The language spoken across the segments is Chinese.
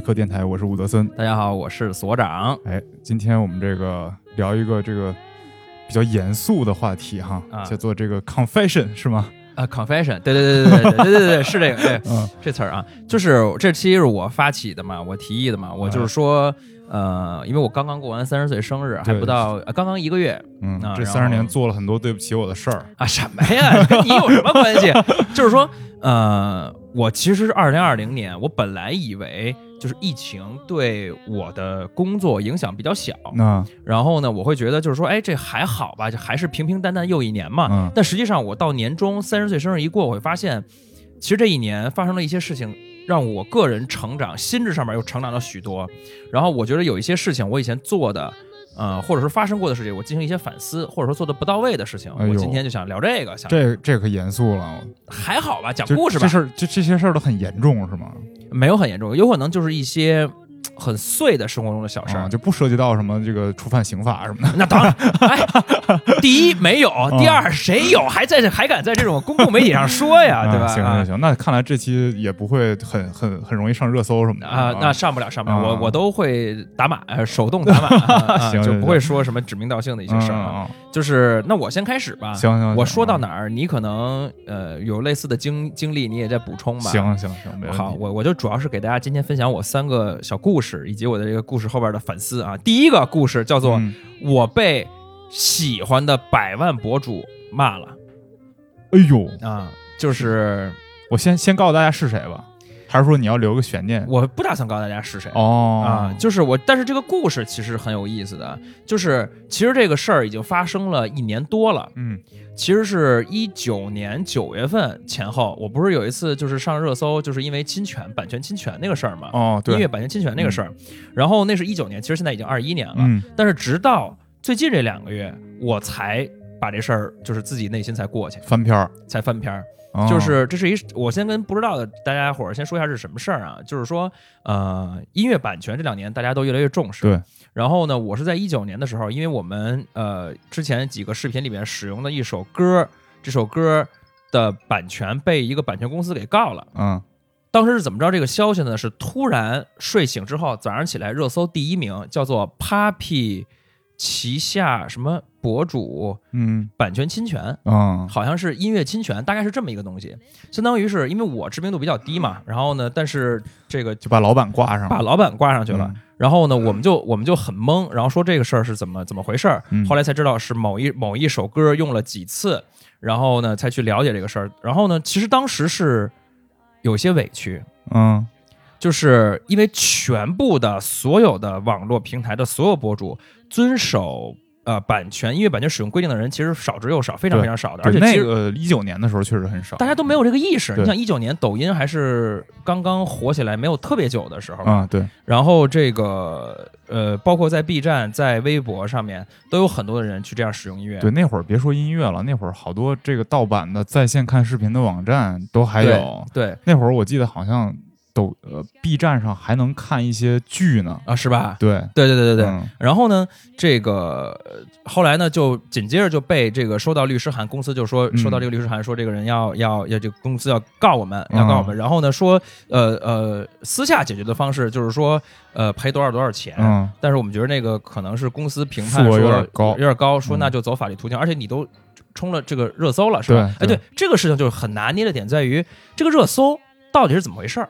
家收听今天的尤比克电台，我是伍德森。大家好，我是所长。哎，今天我们这个聊一个这个比较严肃的话题哈，啊叫做这个 confession 是吗？啊，confession，对对对对对对对对对，是这个，对，嗯这词儿啊，就是这期是我发起的嘛，我提议的嘛，我就是说，呃，因为我刚刚过完三十岁生日，还不到，呃刚刚一个月嗯，啊这三十年做了很多对不起我的事儿。啊，什么呀，跟你有什么关系？就是说，呃，我其实是二零二零年，我本来以为就是疫情对我的工作影响比较小，那然后呢，我会觉得就是说，哎，这还好吧，就还是平平淡淡又一年嘛。嗯但实际上，我到年终三十岁生日一过，我会发现，其实这一年发生了一些事情，让我个人成长，心智上面又成长了许多。然后我觉得有一些事情我以前做的，呃，或者是发生过的事情，我进行一些反思，或者说做的不到位的事情，哎呦。我今天就想聊这个，想这这可严肃了，还好吧，讲就故事吧。这，事儿这这些事儿都很严重是吗？没有很严重，有可能就是一些很碎的生活中的小事儿。啊，就不涉及到什么这个触犯刑法什么的。那当然，哎，第一没有，嗯第二谁有还在这还敢在这种公共媒体上说呀，对吧？啊行啊行行，那看来这期也不会很很很容易上热搜什么的啊，那上不了，上不了，啊我我都会打码，呃手动打码，就不会说什么指名道姓的一些事儿啊。就是那我先开始吧，行行，我说到哪？儿，你可能呃有类似的经经历，你也在补充吧。行行行。好，我我就主要是给大家今天分享我三个小故事，以及我的这个故事后边的反思啊。第一个故事叫做嗯。我被喜欢的百万博主骂了。哎呦，啊，就是。我先先告诉大家是谁吧，还是说你要留个悬念？我不打算告诉大家是谁。哦啊，就是我，但是这个故事其实很有意思的，就是其实这个事儿已经发生了一年多了，嗯其实是一九年九月份前后，我不是有一次就是上热搜，就是因为侵权、版权侵权那个事儿嘛，哦对音乐版权侵权那个事儿，然后那是一九年，其实现在已经二一年了，嗯但是直到最近这两个月，我才把这事儿就是自己内心才过去，翻篇儿，才翻篇儿。哦就是这是一，我先跟不知道的大家伙儿先说一下是什么事儿啊？就是说，呃，音乐版权这两年大家都越来越重视。对。然后呢，我是在一九年的时候，因为我们呃之前几个视频里面使用的一首歌，这首歌的版权被一个版权公司给告了。嗯当时是怎么着这个消息呢？是突然睡醒之后，早上起来热搜第一名叫做 Papi 旗下什么博主嗯。版权侵权。嗯好像是音乐侵权，大概是这么一个东西，相当于是因为我知名度比较低嘛，然后呢，但是这个就把老板挂上了，把老板挂上去了，嗯。然后呢，我们就我们就很懵，然后说这个事儿是怎么怎么回事儿，嗯。后来才知道是某一某一首歌用了几次，然后呢才去了解这个事儿，然后呢，其实当时是有些委屈，嗯就是因为全部的所有的网络平台的所有博主遵守呃版权音乐版权使用规定的人，其实少之又少，非常非常少的，而且其实个一九年的时候确实很少，大家都没有这个意识。你想一九年抖音还是刚刚火起来，没有特别久的时候，啊对，然后这个呃，包括在 B 站、在微博上面，都有很多的人去这样使用音乐。对，那会儿别说音乐了，那会儿好多这个盗版的在线看视频的网站都还对有。对那会儿我记得好像抖呃 B 站上还能看一些剧呢。啊，是吧？对对对对对对。嗯然后呢，这个呃后来呢，就紧接着就被这个收到律师函，公司就说嗯收到这个律师函，说这个人要要要这个公司要告我们，嗯要告我们。然后呢，说呃呃，私下解决的方式就是说呃赔多少多少钱。嗯但是我们觉得那个可能是公司评判说有点高有点高，说嗯那就走法律途径，而且你都冲了这个热搜了，是吧？哎，对对，这个事情就是很拿捏的点在于这个热搜到底是怎么回事儿。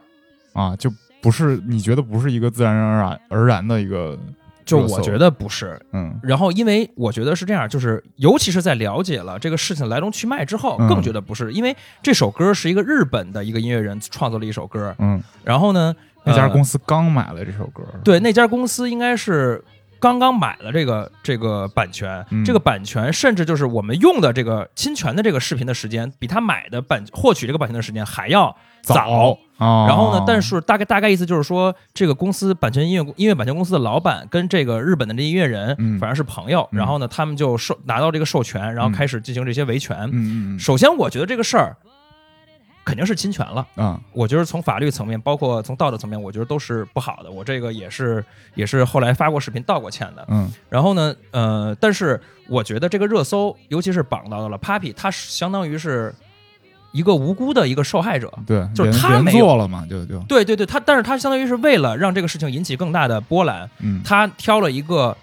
啊，就不是你觉得不是一个自然而然而然的一个，就我觉得不是，嗯然后因为我觉得是这样，就是尤其是在了解了这个事情来龙去脉之后，嗯更觉得不是，因为这首歌是一个日本的一个音乐人创作了一首歌，嗯，然后呢，呃那家公司刚买了这首歌，对，那家公司应该是刚刚买了这个这个版权，嗯。这个版权甚至就是我们用的这个侵权的这个视频的时间，比他买的版获取这个版权的时间还要早。啊，然后呢，但是大概大概意思就是说，这个公司版权音乐音乐版权公司的老板跟这个日本的这音乐人嗯。反正是朋友，嗯。然后呢，他们就授拿到这个授权，然后开始进行这些维权。首先，我觉得这个事儿肯定是侵权了。啊我觉得从法律层面，包括从道德层面，我觉得都是不好的。我这个也是也是后来发过视频道过歉的。嗯然后呢，呃，但是我觉得这个热搜，尤其是绑到了 Papi，他相当于是一个无辜的一个受害者。对，就是他没做了嘛，就就对对对，他但是他相当于是为了让这个事情引起更大的波澜，嗯，他挑了一个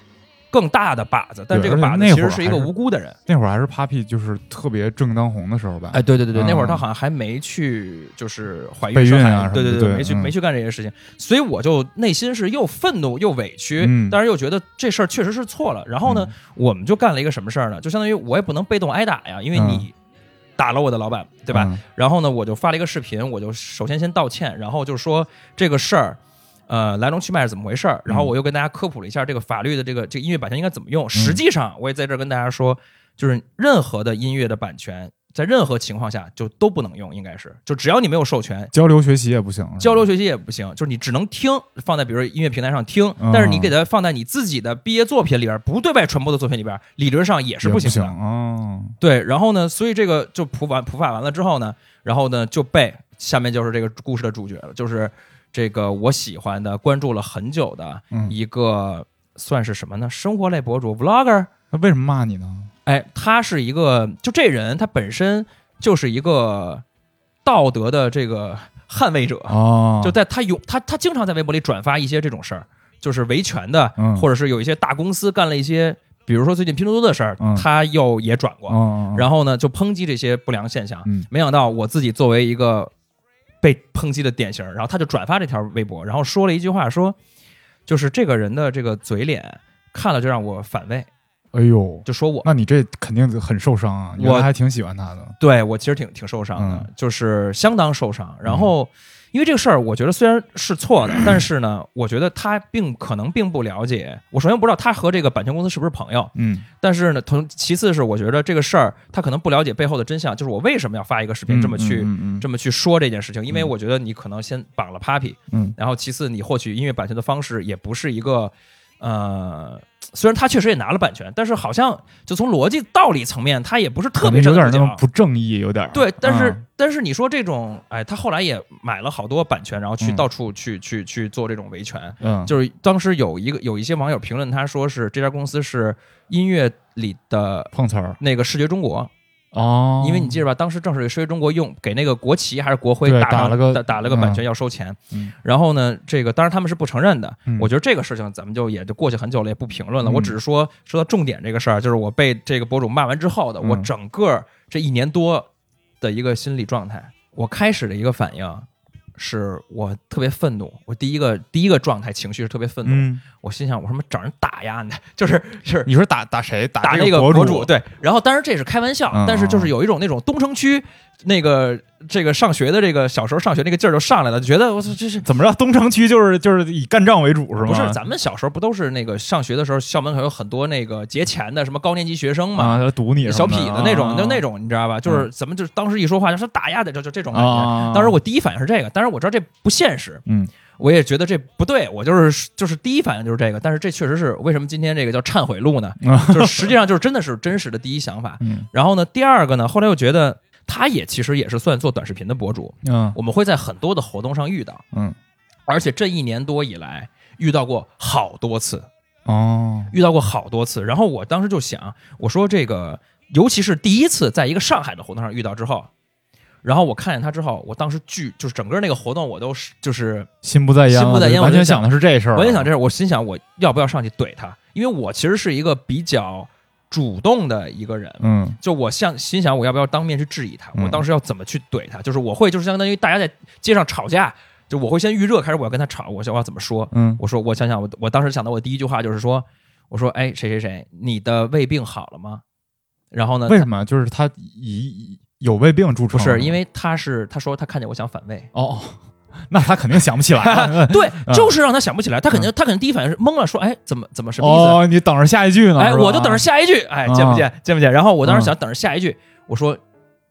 更大的靶子，但这个靶子其实是一个无辜的人。那会儿还是 Papi 就是特别正当红的时候吧，哎，对对对对，那会儿嗯他好像还没去就是怀孕孕生孩啊子对对对嗯没去没去干这些事情，所以我就内心是又愤怒又委屈，嗯但是又觉得这事儿确实是错了。然后呢，我们就干了一个什么事儿呢？就相当于我也不能被动挨打呀，因为嗯你打了我的老板，对吧？嗯然后呢，我就发了一个视频，我就首先先道歉，然后就说这个事儿。呃，来龙去脉是怎么回事儿？然后我又跟大家科普了一下这个法律的这个这个音乐版权应该怎么用。实际上，我也在这儿跟大家说，就是任何的音乐的版权，在任何情况下就都不能用，应该是就只要你没有授权，交流学习也不行，交流学习也不行，就是你只能听，放在比如说音乐平台上听，嗯但是你给它放在你自己的毕业作品里边，不对外传播的作品里边，理论上也是不行的。哦，对，然后呢，所以这个就普完普法完了之后呢，然后呢就被下面就是这个故事的主角了，就是这个我喜欢的、关注了很久的嗯，一个算是什么呢？生活类博主 vlogger。那为什么骂你呢？哎，他是一个，就这人他本身就是一个道德的这个捍卫者，哦，就在他有他他经常在微博里转发一些这种事儿，就是维权的，嗯或者是有一些大公司干了一些，比如说最近拼多多的事儿，嗯他又也转过，哦，然后呢就抨击这些不良现象。嗯没想到我自己作为一个被抨击的典型，然后他就转发这条微博，然后说了一句话说，就是这个人的这个嘴脸看了就让我反胃，哎呦，就说我那你这肯定很受伤啊！我还挺喜欢他的，对我其实挺挺受伤的，嗯就是相当受伤。然后，因为这个事儿，我觉得虽然是错的，但是呢，我觉得他并可能并不了解。我首先不知道他和这个版权公司是不是朋友，嗯但是呢，同其次是我觉得这个事儿他可能不了解背后的真相，就是我为什么要发一个视频这么去、嗯嗯这么去说这件事情，因为嗯我觉得你可能先绑了 Papi，嗯然后其次你获取音乐版权的方式也不是一个。呃，虽然他确实也拿了版权，但是好像就从逻辑道理层面，他也不是特别有点不正义，有点儿。对，但是、嗯。但是你说这种，哎，他后来也买了好多版权，然后去嗯。到处去、去去做这种维权。嗯，就是当时有一个有一些网友评论，他说是这家公司是音乐里的碰瓷儿。那个视觉中国，哦，因为你记着吧，当时正是视觉中国用给那个国旗还是国徽打打了个打打了个版权嗯要收钱，嗯然后呢，这个当然他们是不承认的。嗯我觉得这个事情咱们就也就过去很久了，也不评论了。嗯我只是说说到重点这个事儿，就是我被这个博主骂完之后的，嗯我整个这一年多的一个心理状态。我开始的一个反应是我特别愤怒，我第一个第一个状态情绪是特别愤怒。嗯，我心想，我他妈找人打呀，就是是你说打打谁？打那个博主？对，然后当然这是开玩笑，嗯但是就是有一种那种东城区那个这个上学的这个小时候上学那个劲儿就上来了，就觉得我操这是。怎么着？东城区就是就是以干仗为主是吗？不是，咱们小时候不都是那个上学的时候，校门口有很多那个劫钱的什么高年级学生嘛，啊，他堵你小痞子那种，就那种种，你知道吧？就是怎么就是当时一说话就说打压的，就就这种感觉。啊，当时我第一反应是这个，但是我知道这不现实，嗯我也觉得这不对，我就是就是第一反应就是这个，但是这确实是为什么今天这个叫忏悔录呢？啊 就是实际上就是真的是真实的第一想法。嗯然后呢，第二个呢，后来又觉得他也其实也是算做短视频的博主，嗯我们会在很多的活动上遇到，嗯而且这一年多以来遇到过好多次，哦遇到过好多次。然后我当时就想，我说这个，尤其是第一次在一个上海的活动上遇到之后。然后我看见他之后，我当时巨就是整个那个活动，我都是就是心不在焉了，心不在焉完全想的是这事儿。完全想这事儿，我心想我要不要上去怼他？因为我其实是一个比较主动的一个人，嗯就我想心想我要不要当面去质疑他？嗯我当时要怎么去怼他？就是我会就是相当于大家在街上吵架，就我会先预热，开始我要跟他吵，我想我要怎么说？嗯我说我想想我我当时想到我第一句话就是说，我说哎谁谁谁，你的胃病好了吗？然后呢？为什么？就是他以有胃病著称，不是因为他是他说他看见我想反胃，哦哦，那他肯定想不起来了。对，嗯就是让他想不起来，他肯定他肯定第一反应是懵了，说哎怎么怎么什么意思？哦，你等着下一句呢？哎，我就等着下一句，哎，啊见不见，见不见？然后我当时嗯想等着下一句，我说，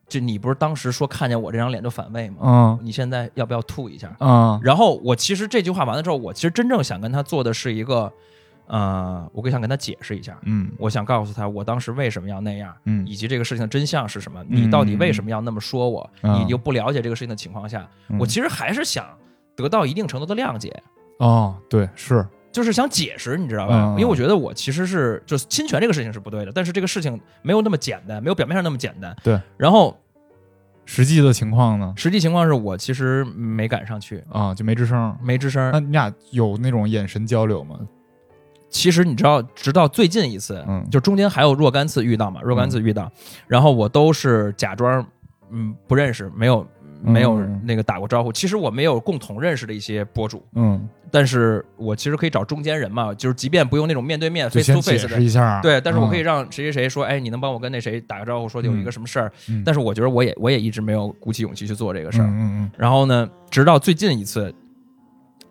就你不是当时说看见我这张脸就反胃吗？嗯你现在要不要吐一下？嗯然后我其实这句话完了之后，我其实真正想跟他做的是一个，呃，我想跟他解释一下，嗯我想告诉他我当时为什么要那样，嗯以及这个事情的真相是什么。你到底为什么要那么说我？嗯你又不了解这个事情的情况下，嗯我其实还是想得到一定程度的谅解。哦，对，是就是想解释，你知道吧？嗯因为我觉得我其实是就是侵权这个事情是不对的，但是这个事情没有那么简单，没有表面上那么简单。对。然后实际的情况呢？实际情况是我其实没赶上去，啊，就没吱声。没吱声那。你俩有那种眼神交流吗？其实你知道，直到最近一次，嗯就中间还有若干次遇到嘛，若干次遇到，然后我都是假装嗯不认识，没有没有嗯那个打过招呼。其实我没有共同认识的一些博主，嗯，但是我其实可以找中间人嘛，就是即便不用那种面对面 face 先 to 解 face 的释。一下。对，但是我可以嗯让谁谁谁说，哎，你能帮我跟那谁打个招呼，说有一个什么事儿？嗯但是我觉得我也我也一直没有鼓起勇气去做这个事儿。嗯嗯然后呢，直到最近一次，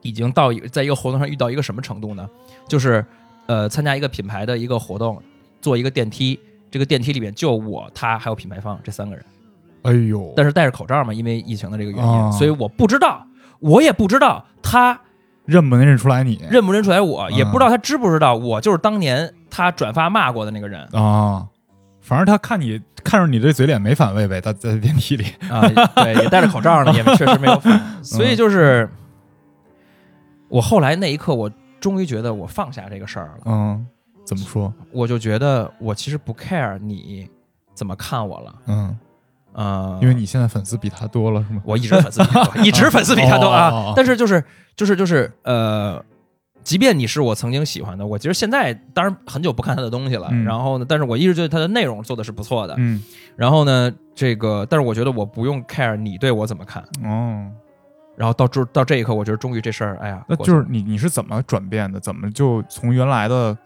已经到在一个活动上遇到一个什么程度呢？就是呃，参加一个品牌的一个活动，坐一个电梯，这个电梯里面就我、他还有品牌方这三个人，嗯，哎呦，但是戴着口罩嘛，因为疫情的这个原因，哦所以我不知道，我也不知道他认不能认出来你。认不认出来我，嗯也不知道他知不知道我就是当年他转发骂过的那个人。啊？反正他看你看着你这嘴脸没反胃呗，他在电梯里。啊，对，也戴着口罩呢，也确实没有反，所以就是我后来那一刻，我终于觉得我放下这个事儿了。嗯，怎么说？我就觉得我其实不 care 你怎么看我了，嗯，呃，因为你现在粉丝比他多了是吗？我一直粉丝比他多，一直粉丝比他多啊。但是就是就是就是呃，即便你是我曾经喜欢的，我其实现在当然很久不看他的东西了。嗯然后呢，但是我一直觉得他的内容做的是不错的。嗯，然后呢，这个但是我觉得我不用 care 你对我怎么看。哦，然后到这到这一刻，我觉得终于这事儿，哎呀，那就是你你是怎么转变的？怎么就从原来的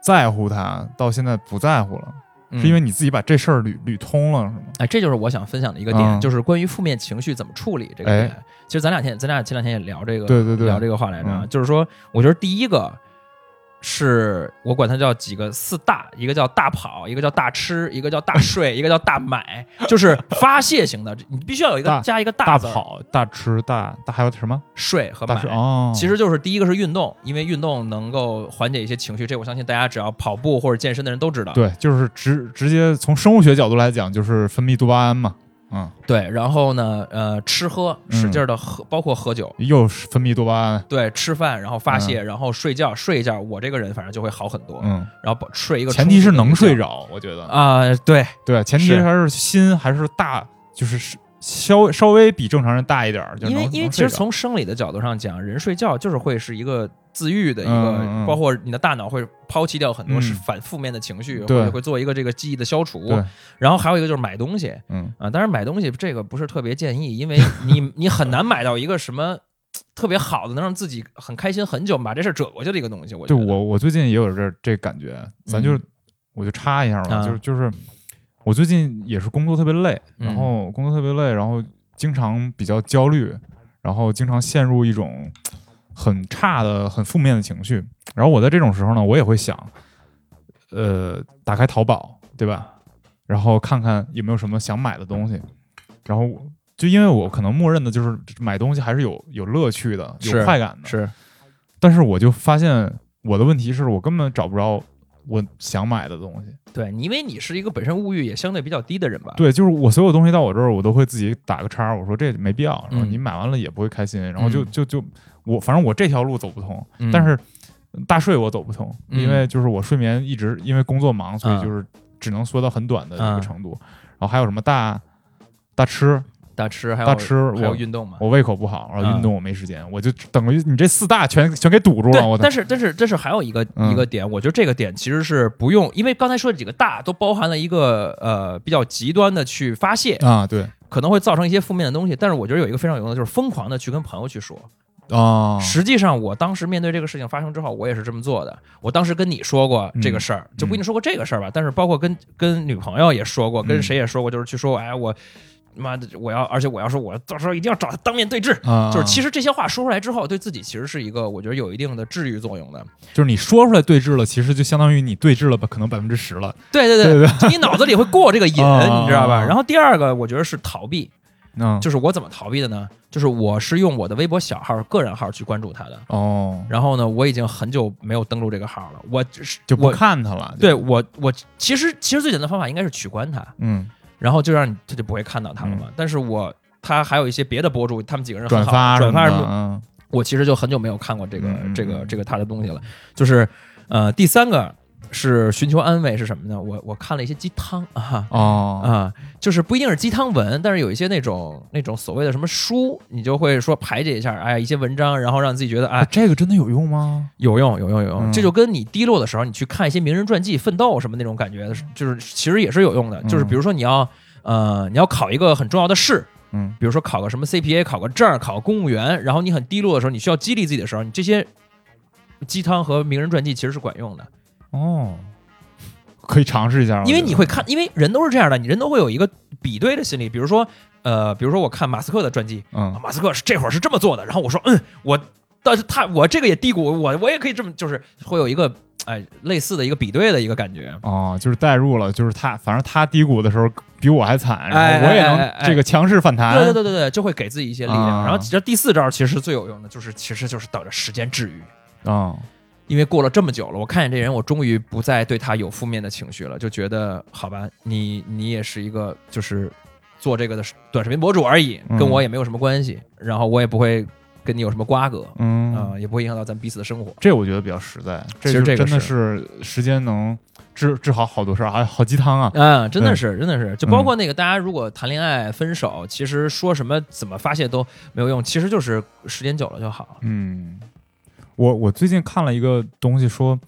在乎他到现在不在乎了？是因为嗯你自己把这事儿捋捋通了是吗？哎，这就是我想分享的一个点，嗯就是关于负面情绪怎么处理这个哎点。其实咱俩天咱俩前两天也聊这个，对对对聊这个话来着就是说，我觉得第一个是我管它叫几个四大，一个叫大跑，一个叫大吃，一个叫大睡，一个叫大买，就是发泄型的，你必须要有一个 加一个大大跑、大吃、大大还有什么？睡和买。哦，其实就是第一个是运动，因为运动能够缓解一些情绪，这我相信大家只要跑步或者健身的人都知道。对，就是直直接从生物学角度来讲，就是分泌多巴胺嘛，嗯，对，然后呢，呃，吃喝嗯。使劲的喝，包括喝酒，又是分泌多巴胺，对，吃饭，然后发泄，然后睡觉，睡一觉，我这个人反正就会好很多。嗯，然后睡一个，前提是能睡。着，我觉得，啊、对，对，前提是。还是心还是大，就是是稍稍微比正常人大一点儿，就能因为因为其实从生理的角度上讲，人睡觉就是会是一个自愈的一个，包括你的大脑会抛弃掉很多嗯。是反负面的情绪，对。或者会做一个这个记忆的消除。然后还有一个就是买东西嗯。啊，当然买东西这个不是特别建议，因为 你你很难买到一个什么。特别好的，能让自己很开心很久，把这事儿遮过去的一个东西，我觉得。对我我最近也有这这感觉，咱就是、嗯我就插一下吧，啊。就是就是我最近也是工作特别累，嗯。然后工作特别累，然后经常比较焦虑，然后经常陷入一种很差的、很负面的情绪。然后我在这种时候呢，我也会想，呃，打开淘宝，对吧？然后看看有没有什么想买的东西，然后就因为我可能默认的就是买东西还是有有乐趣的，有快感的，是，但是我就发现我的问题是我根本找不着我想买的东西。对，你因为你是一个本身物欲也相对比较低的人吧？对，就是我所有东西到我这儿，我都会自己打个叉，我说这没必要，然后嗯你买完了也不会开心，然后就嗯就就我反正我这条路走不通，嗯但是大睡我走不通，嗯因为就是我睡眠一直因为工作忙，所以嗯就是只能缩到很短的一个嗯程度。然后还有什么大大吃，大吃还有大吃还有我运动嘛？我胃口不好，然后嗯运动我没时间，我就等于你这四大全全给堵住了，我，但是但是但是还有一个、嗯一个点，我觉得这个点其实是不用，因为刚才说的几个大都包含了一个呃比较极端的去发泄，啊，对可能会造成一些负面的东西。但是我觉得有一个非常有用的，就是疯狂的去跟朋友去说。啊，实际上，我当时面对这个事情发生之后，我也是这么做的。我当时跟你说过这个事儿，嗯就不一定说过这个事儿吧，但是包括跟跟女朋友也说过，跟嗯谁也说过，就是去说，哎，我妈的，我要，而且我要说，我到时候一定要找他当面对质。啊，就是其实这些话说出来之后，对自己其实是一个我觉得有一定的治愈作用的。就是你说出来对峙了，其实就相当于你对峙了吧，可能百分之十了。对对对对 你脑子里会过这个瘾，啊你知道吧？啊然后第二个，我觉得是逃避，嗯，就是我怎么逃避的呢？就是我是用我的微博小号、个人号去关注他的。哦，然后呢，我已经很久没有登录这个号了，我就不我看他了。对我我其实其实最简单的方法应该是取关他，嗯，然后就让你他就不会看到他了嘛。但是我他还有一些别的博主，他们几个人转发转发什么，嗯我其实就很久没有看过这个、这个嗯这个他的东西了。就是呃，第三个是寻求安慰是什么呢？我我看了一些鸡汤啊哦，啊，就是不一定是鸡汤文，但是有一些那种那种所谓的什么书，你就会说排解一下，哎，一些文章，然后让自己觉得哎啊这个真的有用吗？有用有用有用。嗯这就跟你低落的时候，你去看一些名人传记、奋斗什么那种感觉，就是其实也是有用的。就是比如说你要呃你要考一个很重要的试，嗯比如说考个什么 CPA，考个证，考个公务员，然后你很低落的时候，你需要激励自己的时候，你这些鸡汤和名人传记其实是管用的，哦，可以尝试一下，因为你会看，因为人都是这样的，你人都会有一个比对的心理。比如说，呃，比如说我看马斯克的传记，啊嗯马斯克是这会儿是这么做的，然后我说，嗯，我但是他我这个也低谷，我我也可以这么，就是会有一个哎类似的一个比对的一个感觉。哦，就是代入了，就是他，反正他低谷的时候比我还惨，哎然后我也能哎这个强势反弹，对对对对对，就会给自己一些力量。啊然后这第四招其实最有用的，就是其实就是等着时间治愈。啊，因为过了这么久了，我看见这人，我终于不再对他有负面的情绪了，就觉得好吧，你你也是一个就是做这个的短视频博主而已，嗯。跟我也没有什么关系，然后我也不会跟你有什么瓜葛嗯。啊、也不会影响到咱彼此的生活。这我觉得比较实在，其实这个真的是。时间能治治好好多事儿，还好鸡汤啊，嗯，真的是，真的是，就包括那个大家如果谈恋爱分手，其实说什么怎么发泄都没有用，其实就是时间久了就好。嗯，我我最近看了一个东西说，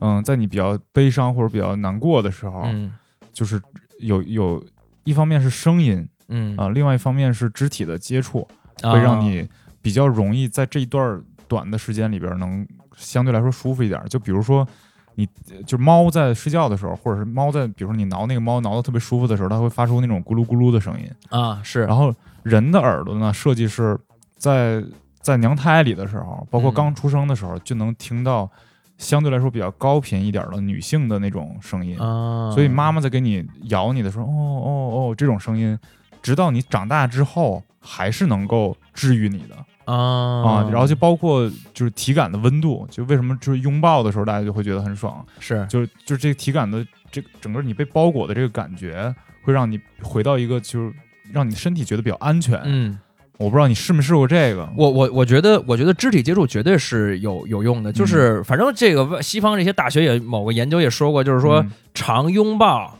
嗯，在你比较悲伤或者比较难过的时候，嗯就是有有一方面是声音嗯啊、另外一方面是肢体的接触，啊会让你比较容易在这一段短的时间里边能相对来说舒服一点。就比如说你，就是猫在睡觉的时候，或者是猫在，比如说你挠那个猫挠的特别舒服的时候，它会发出那种咕噜咕噜的声音。啊是，然后人的耳朵呢，设计是在在娘胎里的时候，包括嗯刚出生的时候，就能听到相对来说比较高频一点的女性的那种声音。啊，所以妈妈在给你咬你的时候，哦哦哦，这种声音，直到你长大之后，还是能够治愈你的啊啊。然后就包括就是体感的温度，就为什么就是拥抱的时候大家就会觉得很爽，是就是就是这个体感的这个整个你被包裹的这个感觉，会让你回到一个就是让你身体觉得比较安全。嗯。我不知道你试没试过这个，我我我觉得，我觉得肢体接触绝对是有有用的。嗯就是反正这个西方这些大学也某个研究也说过，就是说嗯常拥抱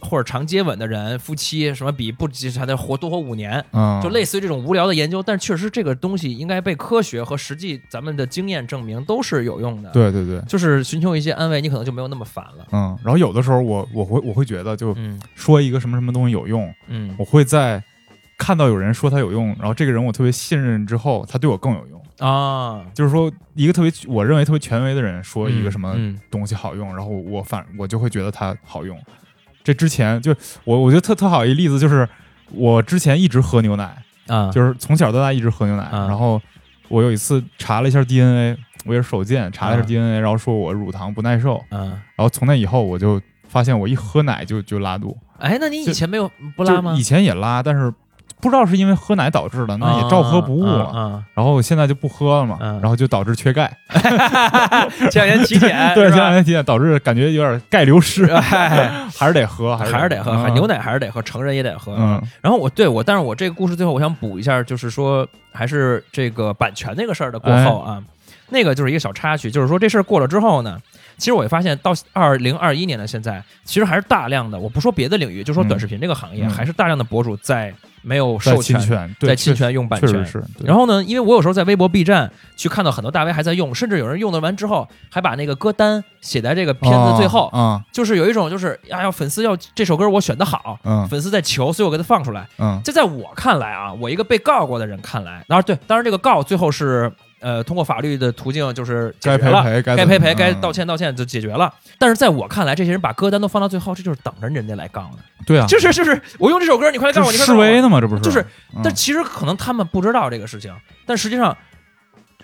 或者常接吻的人，夫妻什么比不还得活多活五年，嗯，就类似于这种无聊的研究。但确实这个东西应该被科学和实际咱们的经验证明都是有用的。，对对对，就是寻求一些安慰，你可能就没有那么烦了。嗯，然后有的时候我我会我会觉得，就嗯说一个什么什么东西有用，嗯我会在看到有人说它有用，然后这个人我特别信任之后，他对我更有用。啊，就是说，一个特别我认为特别权威的人说一个什么嗯东西好用，然后我反我就会觉得它好用。这之前就我我觉得特特好一例子就是我之前一直喝牛奶，啊，就是从小到大一直喝牛奶，嗯然后我有一次查了一下 DNA，我也是手贱查了一下嗯 DNA，、然后说我乳糖不耐受，嗯，然后从那以后我就发现我一喝奶就就拉肚，哎，那你以前没有不拉吗？以？前也拉，但是不知道是因为喝奶导致的，那也照喝不误了。啊，然后现在就不喝了嘛，嗯然后就导致缺钙，前两天体检，对，前两天体检导致感觉有点钙流失，哎。还是得喝，还是得喝，嗯。牛奶还是得喝，成人也得喝。嗯。然后我对我，但是我这个故事最后我想补一下，就是说还是这个版权那个事儿的过后啊，那个就是一个小插曲，就是说这事儿过了之后呢，其实我也发现到二零二一年的现在，其实还是大量的，我不说别的领域，就说短视频这个行业，嗯。还是大量的博主在没有授权，在侵权用版权。是。然后呢，因为我有时候在微博、B 站去看到很多大 V 还在用，甚至有人用的完之后，还把那个歌单写在这个片子最后，嗯就是有一种就是哎呀，要粉丝要这首歌我选的好，嗯粉丝在求，所以我给他放出来。嗯这在我看来啊，我一个被告过的人看来，当然对，当然这个告最后是呃通过法律的途径就是解该决了，赔赔该该赔赔，该道嗯歉道歉就解决了。但是在我看来，这些人把歌单都放到最后，这就是等着人家来杠呢。对啊，就是就是我用这首歌，你快来告我，你这快来告我。示威呢嘛，这不是？就是嗯，但其实可能他们不知道这个事情，但实际上，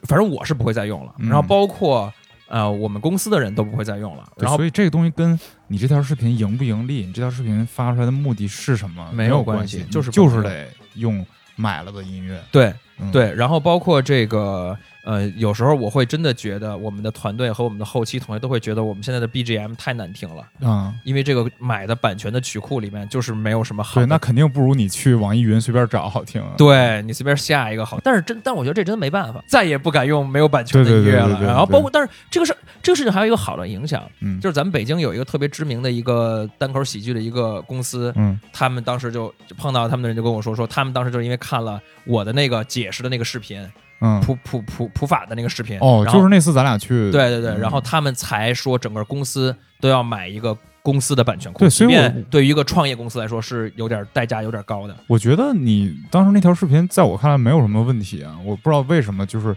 反正我是不会再用了。嗯然后包括呃我们公司的人都不会再用了。然后所以这个东西跟你这条视频盈不盈利，你这条视频发出来的目的是什么没有关系就是就是得用买了的音乐。对嗯，对，然后包括这个呃，有时候我会真的觉得我们的团队和我们的后期同学都会觉得我们现在的 BGM 太难听了，嗯，因为这个买的版权的曲库里面就是没有什么好对，那肯定不如你去网易云随便找好听。啊。对你随便下一个好，但是真，但我觉得这真没办法，再也不敢用没有版权的音乐了。对对对对然后包括，但是这个事这个事情还有一个好的影响，嗯，就是咱们北京有一个特别知名的一个单口喜剧的一个公司，嗯。他们当时就就碰到他们的人就跟我说，说他们当时就是因为看了我的那个解释的那个视频，嗯，普普普普法的那个视频，哦，就是那次咱俩去，对对对，嗯然后他们才说整个公司都要买一个公司的版权库，对所以即便对于一个创业公司来说是有点代价有点高的。我觉得你当时那条视频在我看来没有什么问题啊，我不知道为什么就是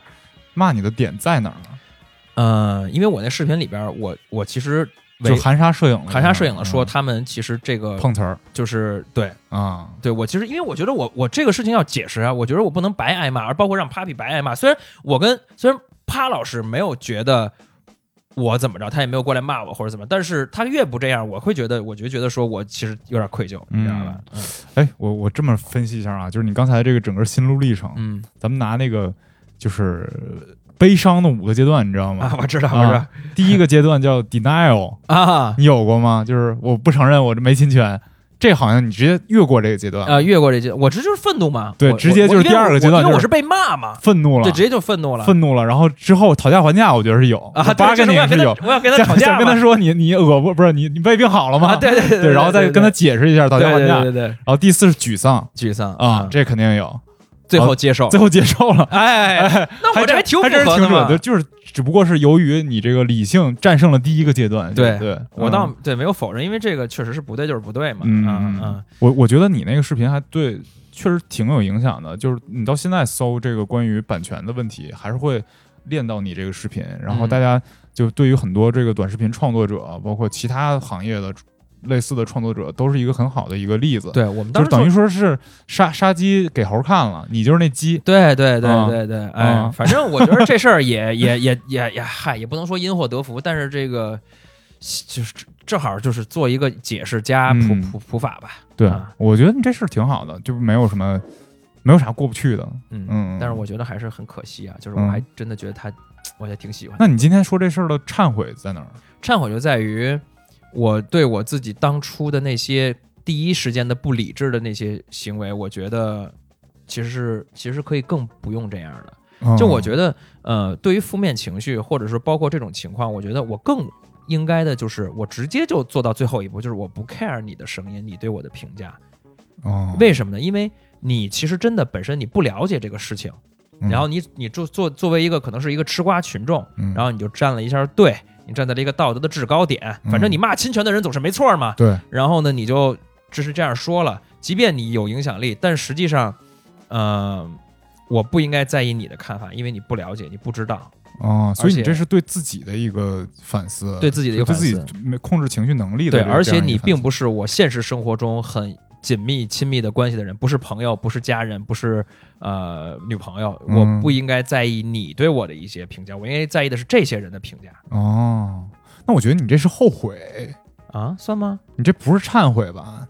骂你的点在哪儿呢？嗯，因为我那视频里边，我我其实就含沙射影了，含沙射影的说嗯他们其实这个碰瓷儿。就是对。啊，对我其实因为我觉得我我这个事情要解释啊，我觉得我不能白挨骂，而包括让 Papi 白挨骂。虽然我跟虽然趴老师没有觉得我怎么着，他也没有过来骂我或者怎么，但是他越不这样，我会觉得我就觉得说我其实有点愧疚，你知道吧？嗯。哎，我我这么分析一下啊，就是你刚才这个整个心路历程，嗯。咱们拿那个就是悲伤的五个阶段，你知道吗？啊，我知道，我知道。啊第一个阶段叫 denial，啊。你有过吗？就是我不承认我这没侵权，这好像你直接越过这个阶段，呃，越过这阶，我这就是愤怒嘛。对直接就是第二个阶段就是因为我是被骂嘛，愤怒了。对，，直接就愤怒了。愤怒了，然后之后讨价还价，我觉得是有。啊，对八个就是我要跟他那个是有，我要跟他想吵架跟他说你你恶不不是你你胃病好了吗？啊，对对对对，然后再跟他解释一下讨价还价，对对对对，然后第四是沮丧。沮丧啊，这肯定有，最后接受。最后接受了。哎，哎，那我这还还挺符还真是合的嘛挺准的，。就是只不过是由于你这个理性战胜了第一个阶段。对对，我嗯倒对没有否认，因为这个确实是不对就是不对嘛。嗯嗯嗯，我我觉得你那个视频还对，确实挺有影响的。就是你到现在搜这个关于版权的问题，还是会练到你这个视频，然后嗯大家就对于很多这个短视频创作者，包括其他行业的类似的创作者，都是一个很好的一个例子。，对我们当时就等于说是杀杀鸡给猴看了，你就是那鸡。对对对啊对对，哎啊，反正我觉得这事儿也 也也也也嗨，也不能说因祸得福，但是这个就是正好就是做一个解释加普嗯普普法吧。对，啊我觉得你这事儿挺好的，就没有什么没有啥过不去的。嗯嗯但是我觉得还是很可惜啊，就是我嗯还真的觉得他，我也挺喜欢。那你今天说这事儿的忏悔在哪儿？忏悔就在于我对我自己当初的那些第一时间的不理智的那些行为，我觉得其实是其实可以更不用这样的。就我觉得，呃，对于负面情绪，或者是包括这种情况，我觉得我更应该的就是我直接就做到最后一步，就是我不 care 你的声音，你对我的评价。哦，为什么呢？因为你其实真的本身你不了解这个事情，嗯然后你你就作作为一个可能是一个吃瓜群众，嗯然后你就站了一下队，你站在了一个道德的制高点，反正你骂侵权的人总是没错嘛。对，然后呢，你就只是这样说了，即便你有影响力，但实际上，呃，我不应该在意你的看法，因为你不了解，你不知道。哦，所以你这是对自己的一个反思，对自己的一个对自己反思没控制情绪能力的对，而且你并不是我现实生活中很紧密亲密的关系的人，不是朋友，不是家人，不是呃女朋友，嗯我不应该在意你对我的一些评价，我应该在意的是这些人的评价哦。那我觉得你这是后悔，啊，算吗？你这不是忏悔吧？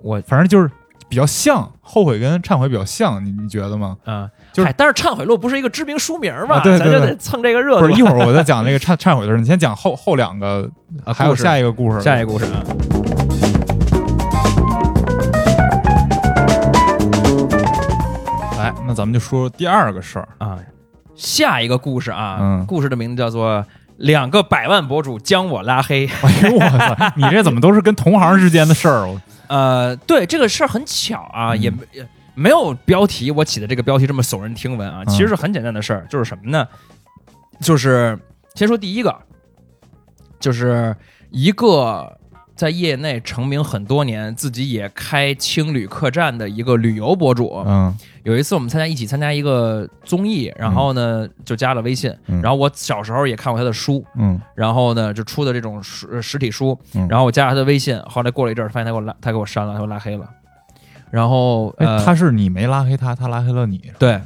我反正就是比较像，后悔跟忏悔比较像，你你觉得吗？嗯，就是但是忏悔录不是一个知名书名吗？啊对对对咱就得蹭这个热度。不是，一会儿我再讲那个忏 忏悔的事，你先讲后后两个，啊还有下一个故事，下一个故事啊，那咱们就说第二个事儿。啊，下一个故事啊，嗯故事的名字叫做《两个百万博主将我拉黑》。哎呦我操，你这怎么都是跟同行之间的事儿？我 呃，对这个事儿很巧啊，嗯也没也没有标题，我起的这个标题这么耸人听闻啊，嗯其实是很简单的事儿，就是什么呢？就是先说第一个，就是一个在业内成名很多年，自己也开青旅客栈的一个旅游博主。嗯。有一次我们参加一起参加一个综艺，然后呢就加了微信，嗯。然后我小时候也看过他的书，嗯。然后呢就出的这种实呃实体书，嗯。然后我加了他的微信，后来过了一阵儿，发现他给我拉，他给我删了，他给我拉黑了。然后他是你没拉黑他，他拉黑了你，对，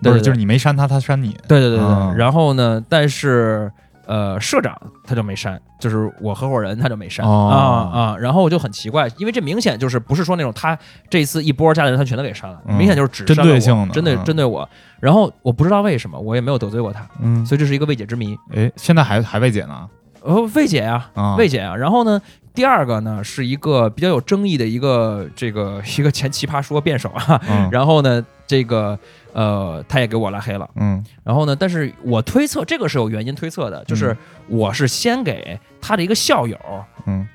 不是对对就是你没删他，他删你。对对对对。然后呢，但是呃，社长他就没删，就是我合伙人他就没删、哦。啊啊，然后我就很奇怪，因为这明显就是不是说那种他这次一波加的人他全都给删了，嗯。明显就是只针对性的针对嗯。针对我，然后我不知道为什么，我也没有得罪过他，嗯，所以这是一个未解之谜。哎，现在还还未解呢？呃，未解呀、啊，未解啊。然后呢，第二个呢是一个比较有争议的一个这个一个前奇葩说辩手啊，嗯。然后呢，这个呃他也给我拉黑了。嗯然后呢，但是我推测这个是有原因推测的，就是嗯我是先给他的一个校友嗯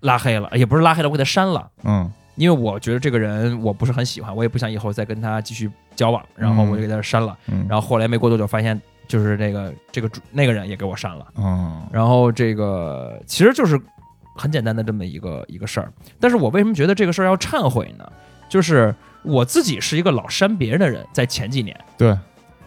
拉黑了，也不是拉黑了，我给他删了。嗯因为我觉得这个人我不是很喜欢，我也不想以后再跟他继续交往，然后我就给他删了。嗯，然后后来没过多久发现，就是这个这个主那个人也给我删了。嗯然后这个其实就是很简单的这么一个一个事儿。但是我为什么觉得这个事儿要忏悔呢？就是我自己是一个老删别人的人，在前几年，对，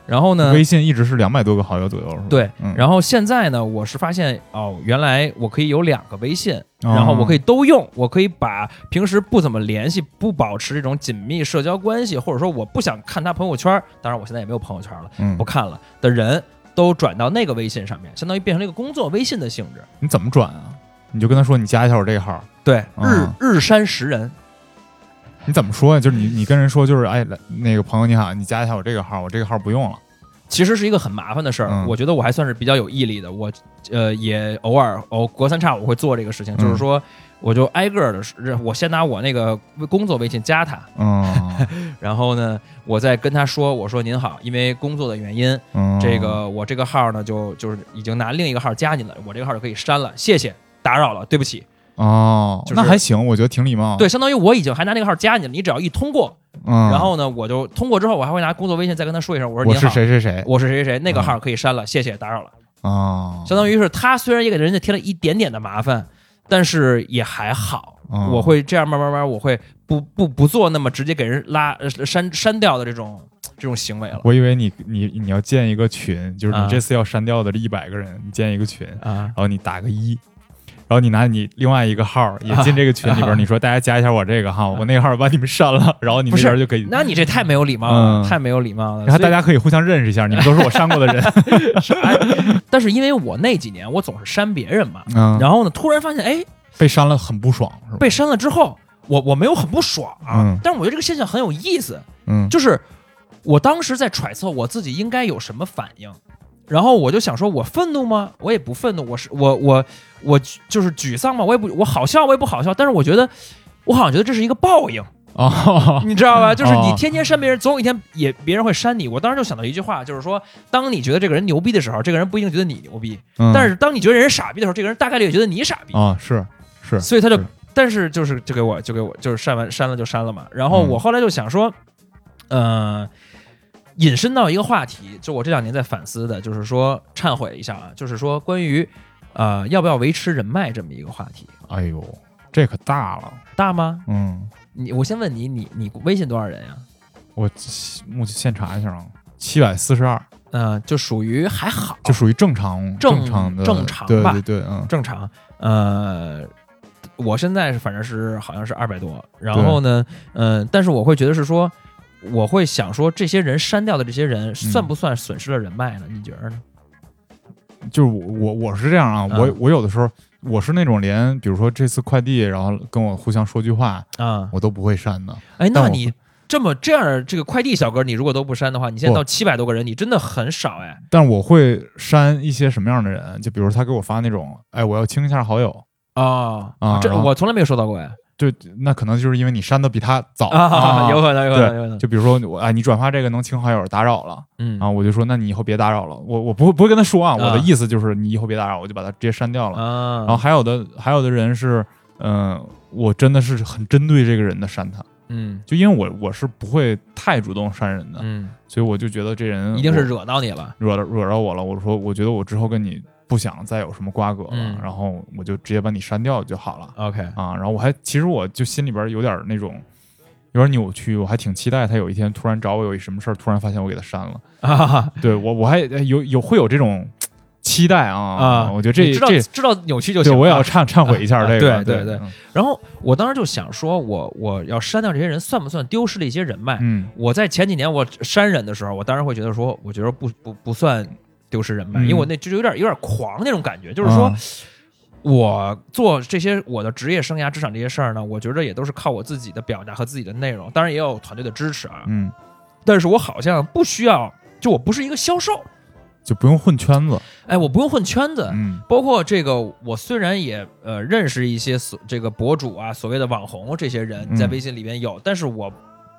然后呢，微信一直是两百多个好友左右，是吧？对，嗯，然后现在呢，我是发现哦，原来我可以有两个微信，哦。然后我可以都用，我可以把平时不怎么联系、不保持这种紧密社交关系，或者说我不想看他朋友圈，当然我现在也没有朋友圈了，嗯。不，看了的人都转到那个微信上面，相当于变成了一个工作微信的性质。你怎么转啊？你就跟他说你加一下我这个号，对，日、嗯。日删十人，你怎么说呀？就是你你跟人说就是哎，那个朋友你好，你加一下我这个号，我这个号不用了。其实是一个很麻烦的事儿。嗯我觉得我还算是比较有毅力的，我呃也偶尔偶隔三差五会做这个事情，嗯就是说我就挨个儿的，我先拿我那个工作微信加他，嗯 然后呢，我再跟他说，我说您好，因为工作的原因，嗯，这个我这个号呢就就是已经拿另一个号加您了，我这个号就可以删了，谢谢，打扰了，对不起。哦，就是那还行，我觉得挺礼貌。对，，相当于我已经还拿那个号加你了，你只要一通过，嗯，然后呢，我就通过之后，我还会拿工作微信再跟他说一声，我说我是，谁谁谁我是谁谁谁，那个嗯号可以删了，谢谢，打扰了。哦，相当于是他虽然也给人家添了一点点的麻烦，但是也还好。嗯我会这样慢慢慢慢，我会不不不做那么直接给人拉呃删删掉的这种这种行为了我以为你你你要建一个群，就是啊你这次要删掉的这一百个人，你建一个群，啊。然后你打个一，然后你拿你另外一个号也进这个群里边，啊你说大家加一下我这个哈，我那个号把你们删了，然后你不是那边就可以，那你这太没有礼貌了，嗯太没有礼貌了。然后大家可以互相认识一下，你们都是我删过的人。但是因为我那几年我总是删别人嘛，嗯，然后呢，突然发现哎，被删了很不爽，是吧？被删了之后，我我没有很不爽但是我觉得这个现象很有意思，嗯就是我当时在揣测我自己应该有什么反应，然后我就想说，我愤怒吗？我也不愤怒，我是我我我就是沮丧吗？我也不我好笑，我也不好笑，但是我觉得。我好像觉得这是一个报应，哦，你知道吧？就是你哦天天删别人，总有一天也别人会删你。我当时就想到一句话，就是说，当你觉得这个人牛逼的时候，这个人不一定觉得你牛逼；嗯但是当你觉得人傻逼的时候，这个人大概率也觉得你傻逼。啊是是，所以他就是但是就是就给我就给我就是删完删了就删了嘛。然后嗯我后来就想说，呃，引申到一个话题，就我这两年在反思的，就是说忏悔一下啊，就是说关于呃要不要维持人脉这么一个话题，哎呦，这可大了，大吗？嗯，你我先问你，你你微信多少人呀、我目前现查一下啊，七百四十二，嗯、就属于还好，就属于正常正常的正常吧。对对对，嗯。正常。呃，我现在是反正是好像是二百多，然后呢，嗯、但是我会觉得是说，我会想说，这些人删掉的这些人算不算损失了人脉呢？你觉得呢？就是我我我是这样啊，我嗯我有的时候我是那种连比如说这次快递，然后跟我互相说句话，啊，我都不会删的。哎，那你这么这样的这个快递小哥，你如果都不删的话，你现在不到七百多个人，你真的很少哎。但我会删一些什么样的人？就比如他给我发那种，哎，我要清一下好友，啊啊这我从来没有收到过哎。就那可能就是因为你删的比他早啊，有可能，有可能，有可能。就比如说我，哎，你转发这个能清好友，打扰了嗯啊，我就说，那你以后别打扰了。我我不会不会跟他说啊，我啊的意思就是你以后别打扰，我就把他直接删掉了。啊，然后还有的还有的人是，嗯、我真的是很针对这个人的删他，嗯就因为我我是不会太主动删人的，嗯，所以我就觉得这人一定是惹到你了。惹到惹到我了。我说我觉得我之后跟你不想再有什么瓜葛了，嗯然后我就直接把你删掉就好了 OK，啊。然后我还其实我就心里边有点那种。有点扭曲，我还挺期待他有一天突然找我有一什么事儿，突然发现我给他删了。啊 对我我还有有会有这种期待啊啊，我觉得这知道这知道扭曲就行。对我也要忏忏悔一下啊 这个。对对对嗯然后我当时就想说，我我要删掉这些人，算不算丢失了一些人脉？嗯我在前几年我删人的时候，我当然会觉得说，我觉得不不不算丢失人脉，嗯因为我那就是有点有点狂那种感觉，就是说。啊我做这些我的职业生涯、职场这些事儿呢，我觉得也都是靠我自己的表达和自己的内容，当然也有团队的支持啊。嗯，但是我好像不需要，就我不是一个销售，就不用混圈子。哎，我不用混圈子。嗯包括这个，我虽然也呃认识一些所这个博主啊，所谓的网红这些人嗯在微信里边有，但是我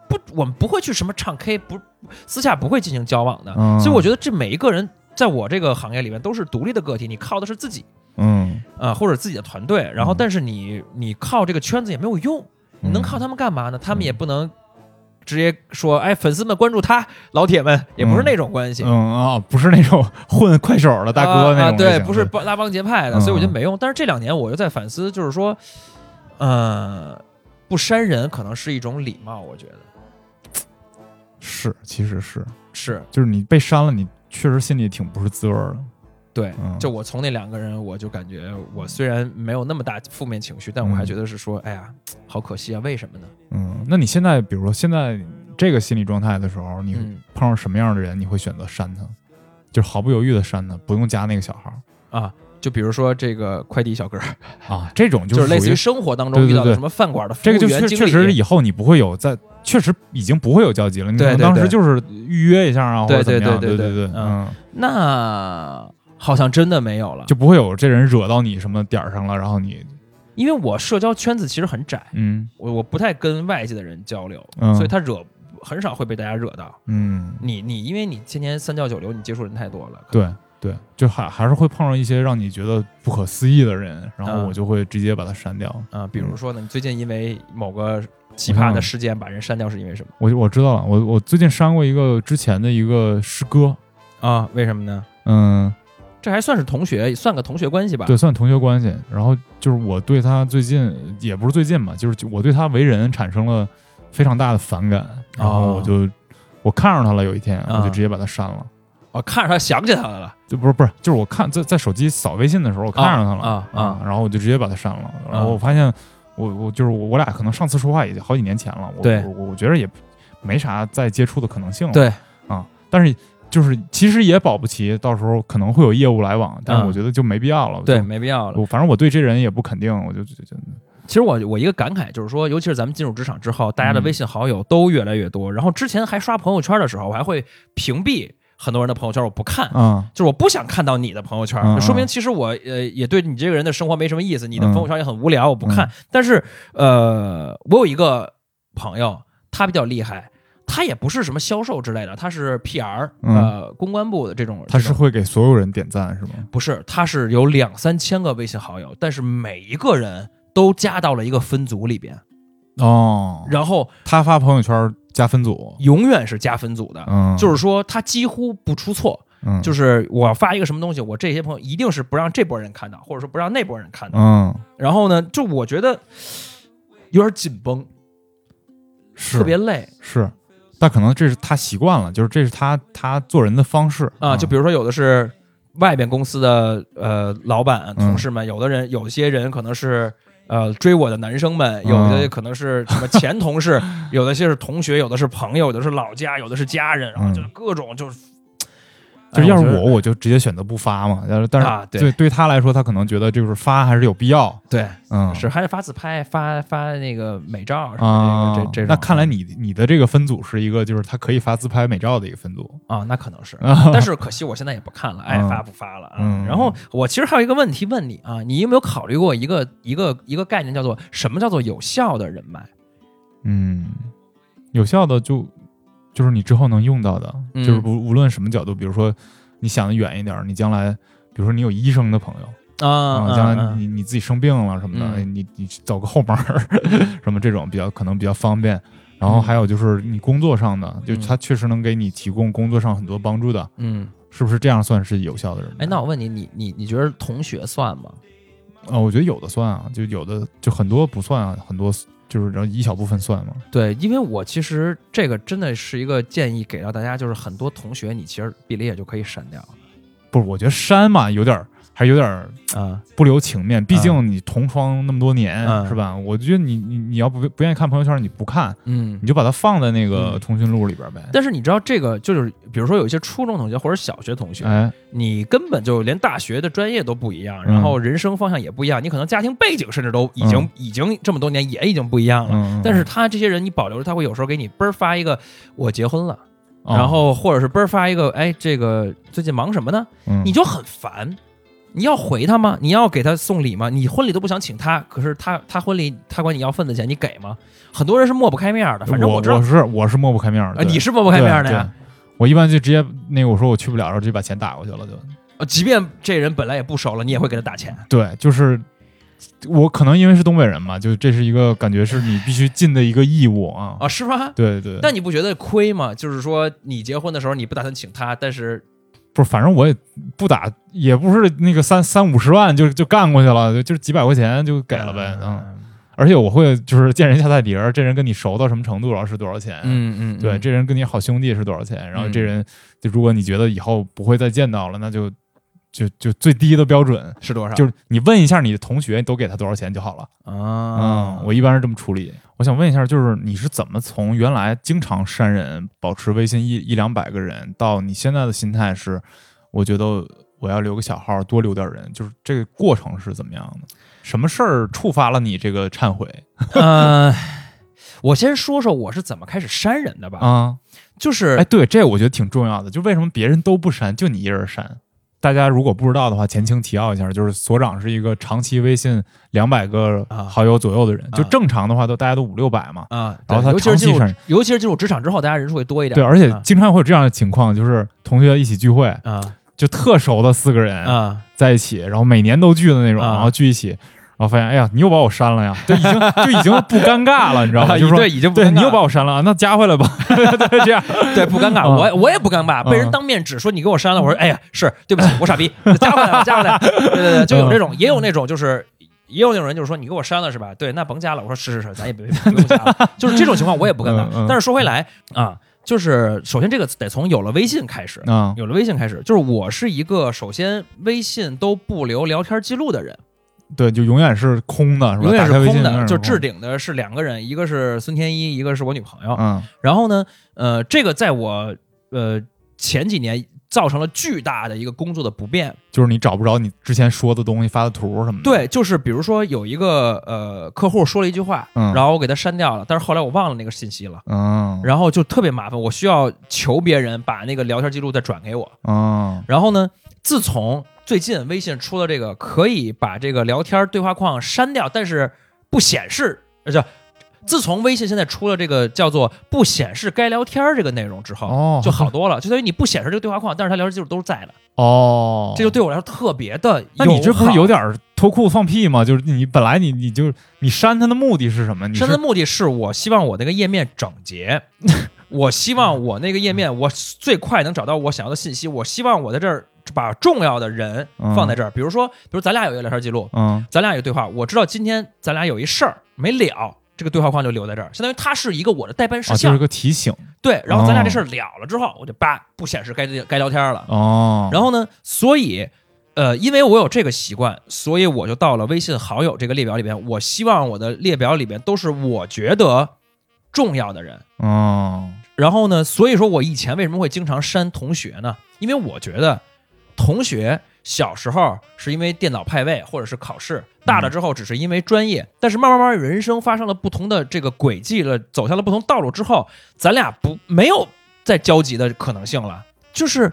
不，我们不会去什么唱 K，不私下不会进行交往的。嗯所以我觉得这每一个人在我这个行业里面都是独立的个体，你靠的是自己嗯，啊、或者自己的团队，然后嗯。但是你你靠这个圈子也没有用，你能靠他们干嘛呢？他们也不能。直接说，哎，粉丝们关注他，老铁们也不是那种关系，嗯啊，不是那种混快手的大哥那啊啊对，种类型不是帮拉帮结派的，嗯。所以我觉得没用。但是这两年我又在反思，就是说，呃，不删人可能是一种礼貌，我觉得。是，其实是，是。就是你被删了，你确实心里挺不是滋味儿的。对。嗯，就我从那两个人，我就感觉我虽然没有那么大负面情绪，但我还嗯觉得是说，哎呀，好可惜啊，为什么呢？嗯，那你现在比如说现在这个心理状态的时候，你嗯碰上什么样的人，你会选择删他？就是毫不犹豫的删他，不用加那个小号啊，就比如说这个快递小哥，啊，这种就是类似于生活当中遇到的什么饭馆的服这个就确确实理，以后你不会有在，确实已经不会有交集了。你可能对对对当时就是预约一下啊，或对者怎么样，对对对对对，嗯嗯，那好像真的没有了，就不会有这人惹到你什么点儿上了，然后你因为我社交圈子其实很窄。嗯我我不太跟外界的人交流，嗯所以他惹很少会被大家惹到。嗯，你你因为你天天三教九流，你接触人太多了。对对，就还还是会碰上一些让你觉得不可思议的人，然后嗯我就会直接把他删掉。啊、比如说呢，你最近因为某个奇葩嗯的事件把人删掉，是因为什么我我知道了，我我最近删过一个之前的一个师哥，啊？为什么呢？嗯，这还算是同学，算个同学关系吧？对，算同学关系。然后就是我对他最近也不是最近吧，就是我对他为人产生了非常大的反感，然后我就、我看上他了，有一天啊我就直接把他删了。我看着他想起他来了。就不是不是，就是我看在在手机扫微信的时候，我看上他了啊啊啊然后我就直接把他删了。然后我发现我我就是我我俩可能上次说话已经好几年前了，我对我我我觉得也没啥再接触的可能性了。对，啊，但是就是其实也保不齐到时候可能会有业务来往，但是嗯我觉得就没必要了。对，没必要了。我反正我对这人也不肯定，我就就就其实我我一个感慨就是说，尤其是咱们进入职场之后，大家的嗯微信好友都越来越多。然后之前还刷朋友圈的时候，我还会屏蔽很多人的朋友圈，我不看。啊就是我不想看到你的朋友圈，嗯说明其实我呃也对你这个人的生活没什么意思，你的嗯朋友圈也很无聊，我不看。但是呃，我有一个朋友，他比较厉害，他也不是什么销售之类的，他是 PR、嗯呃公关部的这种，他是会给所有人点赞是吗？不是他是有两三千个微信好友，但是每一个人都加到了一个分组里边，哦，然后他发朋友圈加分组，永远是加分组的。嗯，就是说，他几乎不出错，嗯。就是我发一个什么东西，我这些朋友一定是不让这波人看到，或者说不让那波人看到。嗯。然后呢，就我觉得有点紧绷，是。特别累。是，但可能这是他习惯了，就是这是他他做人的方式。啊。就比如说，有的是外边公司的呃老板、嗯。同事们，有的人有些人可能是。呃，追我的男生们，有嗯。的可能是什么前同事，有的些是同学，有的是朋友，有的是老家，有的是家人，然后嗯就是各种就是，就是要是我，我就直接选择不发嘛。但是但是对对他来说，他可能觉得就是发还是有必要。对，嗯，是还是发自拍，发发那个美照什啊么，这个这。那看来你你的这个分组是一个就是他可以发自拍美照的一个分组。啊，那可能是，啊但是可惜我现在也不看了，爱发不发了啊。嗯然后我其实还有一个问题问你啊，你有没有考虑过一个一个一个概念，叫做什么叫做有效的人脉？嗯，有效的就就是你之后能用到的，嗯就是不无论什么角度，比如说你想的远一点，你将来比如说你有医生的朋友。啊啊，将来你你自己生病了什么的，嗯你你走个后门儿什么这种比较可能比较方便。然后还有就是你工作上的，就嗯他确实能给你提供工作上很多帮助的，嗯，是不是这样算是有效的人？哎，那我问你，你你你觉得同学算吗？啊，我觉得有的算啊，就有的就很多不算啊，很多就是然后一小部分算嘛。对，因为我其实这个真的是一个建议给到大家，就是很多同学你其实毕了业就可以删掉。不是，我觉得删嘛有点儿还是有点儿啊，不留情面。毕竟你同窗那么多年，嗯是吧？我觉得你你你要不不愿意看朋友圈，你不看，嗯你。就把它放在那个嗯通讯录里边呗。但是你知道这个就是，比如说有一些初中同学或者小学同学，哎，你根本就连大学的专业都不一样，然后人生方向也不一样，你可能家庭背景甚至都已经、嗯已经这么多年也已经不一样了。嗯，但是他这些人你保留着，他会有时候给你嘣儿发一个我结婚了，哦然后或者是嘣儿发一个哎这个最近忙什么呢？嗯你就很烦。你要回他吗？你要给他送礼吗？你婚礼都不想请他，可是他他婚礼他管你要份子钱，你给吗？很多人是抹不开面儿的。反正我知道我我，是我是抹不开面儿的，啊，你是是抹不开面儿的呀。我一般就直接那个我说我去不了，然后就把钱打过去了，就呃即便这人本来也不熟了，你也会给他打钱。对，就是我可能因为是东北人嘛，就这是一个感觉是你必须尽的一个义务啊。啊，是吗？对对，但你不觉得亏吗？就是说，你结婚的时候你不打算请他，但是不是，反正我也不打，也不是那个三三五十万就就干过去了，就就是几百块钱就给了呗，嗯。而且我会就是见人下菜碟儿，这人跟你熟到什么程度，然后是多少钱？嗯嗯，对，这人跟你好兄弟是多少钱？然后这人，就如果你觉得以后不会再见到了，那就就就最低的标准是多少？就是你问一下你的同学，都给他多少钱就好了。啊，嗯，我一般是这么处理。我想问一下，就是你是怎么从原来经常删人，保持微信一一两百个人，到你现在的心态是，我觉得我要留个小号，多留点人，就是这个过程是怎么样的？什么事儿触发了你这个忏悔 呃，我先说说我是怎么开始删人的吧。啊？就是哎，对，这个我觉得挺重要的。就为什么别人都不删，就你一人删？大家如果不知道的话，前情提要一下，就是所长是一个长期微信两百个啊。好友左右的人，啊。就正常的话都大家都五六百嘛。啊，然后他尤其是进入长期删，尤其是进入职场之后，大家人数会多一点。对，而且啊。经常会有这样的情况，就是同学一起聚会，啊。就特熟的四个人啊。在一起，然后每年都聚的那种，啊。然后聚一起，然后发现，哎呀，你又把我删了呀，就已经就已经不尴尬了，你知道吗？对，已经不对你又把我删了啊，那加回来吧，对，这样，对不尴尬，嗯我我也不尴尬，被人嗯当面指说你给我删了，我说哎呀是对不起，我傻逼，加回来吧，加回来，对对对，就有这种，也有那种就是。也有那种人就是说你给我删了是吧？对，那甭加了。我说是是是，咱也别不用加了。就是这种情况我也不尴尬但是说回来啊，就是首先这个得从有了微信开始，啊有了微信开始，就是我是一个首先微信都不留聊天记录的人，对，就永远是空的，是吧？永远是空的，就置顶的是两个人，一个是孙天一，一个是我女朋友。嗯然后呢，呃，这个在我呃前几年造成了巨大的一个工作的不便。就是你找不着你之前说的东西、发的图什么的。，对，就是比如说有一个呃客户说了一句话，嗯然后我给他删掉了，但是后来我忘了那个信息了。嗯，然后就特别麻烦，我需要求别人把那个聊天记录再转给我。嗯然后呢，自从最近微信出了这个可以把这个聊天对话框删掉，但是不显示，呃，就自从微信现在出了这个叫做不显示该聊天这个内容之后，哦就好多了，就等于你不显示这个对话框，但是它聊天记录都是在的，哦，这就对我来说特别的。那你这不是有点？儿脱裤子放屁吗？就是你本来你你就你删它的目的是什么？你是删的目的是我希望我那个页面整洁。我希望我那个页面，我最快能找到我想要的信息。我希望我在这儿把重要的人放在这儿，比如说，比如咱俩有一个聊天记录，嗯咱俩有对话，我知道今天咱俩有一事儿没了，这个对话框就留在这儿，相当于它是一个我的代办事啊，就项。是个提醒对，然后咱俩这哦事儿了了之后，我就叭不显示该该聊天了。哦。然后呢，所以呃，因为我有这个习惯，所以我就到了微信好友这个列表里边，我希望我的列表里边都是我觉得重要的人。哦，然后呢，所以说我以前为什么会经常删同学呢？因为我觉得同学小时候是因为电脑派位或者是考试，大了之后只是因为专业，但是慢慢慢人生发生了不同的这个轨迹了，走向了不同道路之后，咱俩不没有再交集的可能性了，就是。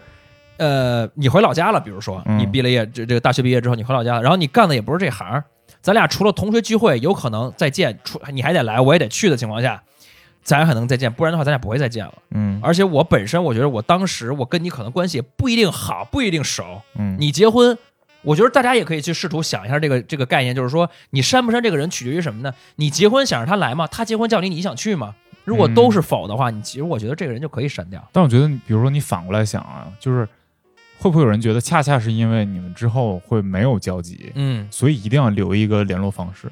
呃，你回老家了，比如说你毕了业，这这个大学毕业之后你回老家了，然后你干的也不是这行，咱俩除了同学聚会有可能再见，出你还得来，我也得去的情况下，咱俩可能再见，不然的话咱俩不会再见了。嗯而且我本身我觉得我当时我跟你可能关系也不一定好，不一定熟。嗯，你结婚，我觉得大家也可以去试图想一下这个这个概念，就是说你删不删这个人取决于什么呢？你结婚想让他来吗？他结婚叫你，你想去吗？如果都是否的话，你其实我觉得这个人就可以删掉。但我觉得，比如说你反过来想啊，就是会不会有人觉得，恰恰是因为你们之后会没有交集，嗯，所以一定要留一个联络方式？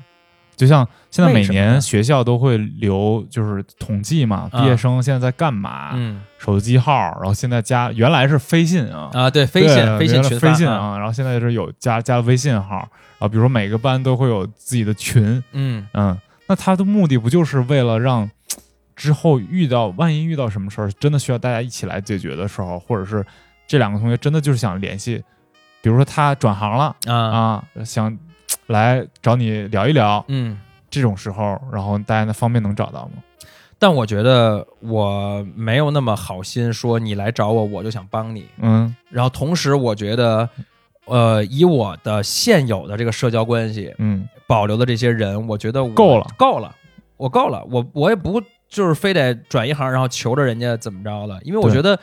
就像现在每年学校都会留就是统计嘛，啊。毕业生现在在干嘛，嗯。手机号，然后现在加原来是飞信啊，啊，对，飞信飞信群飞信，啊，然后现在是有加加微信号，然后比如说每个班都会有自己的群，嗯。嗯，那他的目的不就是为了让 之后遇到万一遇到什么事儿，真的需要大家一起来解决的时候，或者是这两个同学真的就是想联系，比如说他转行了啊。啊，想来找你聊一聊，嗯。这种时候，然后大家那方便能找到吗？但我觉得我没有那么好心，说你来找我，我就想帮你。嗯然后同时，我觉得，呃，以我的现有的这个社交关系嗯保留的这些人，我觉得我够了够了，我够了，我我也不就是非得转一行，然后求着人家怎么着了，因为我觉得，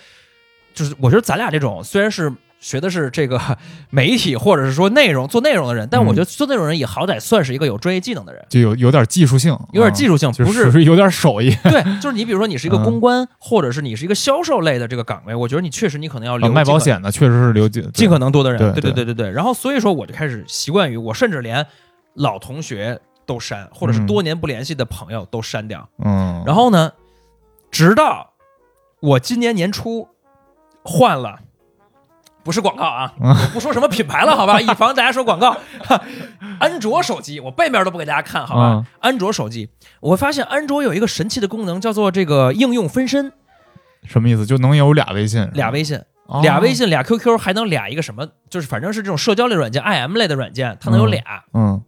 就是我觉得咱俩这种虽然是。学的是这个 媒体，或者是说内容做内容的人，但我嗯觉得做内容人也好歹算是一个有专业技能的人，就有有点技术性，有点技术，性，就不是有点手艺，对，就是你比如说你是一个嗯公关，或者是你是一个销售类的这个岗位，我觉得你确实你可能要啊留卖保险的确实是留尽尽可能多的人，对对对对对。然后所以说我就开始习惯于，我甚至连老同学都删，或者是嗯多年不联系的朋友都删掉。嗯，然后呢，直到我今年年初换了。不是广告啊，嗯我不说什么品牌了，好吧，以防大家说广告。安卓手机，我背面都不给大家看，好吧？嗯安卓手机，我会发现安卓有一个神奇的功能，叫做这个应用分身，什么意思？就能有俩微信，俩微信，哦俩微信，俩 QQ，还能俩一个什么，就是反正是这种社交类软件，IM 类的软件，它能有俩。嗯。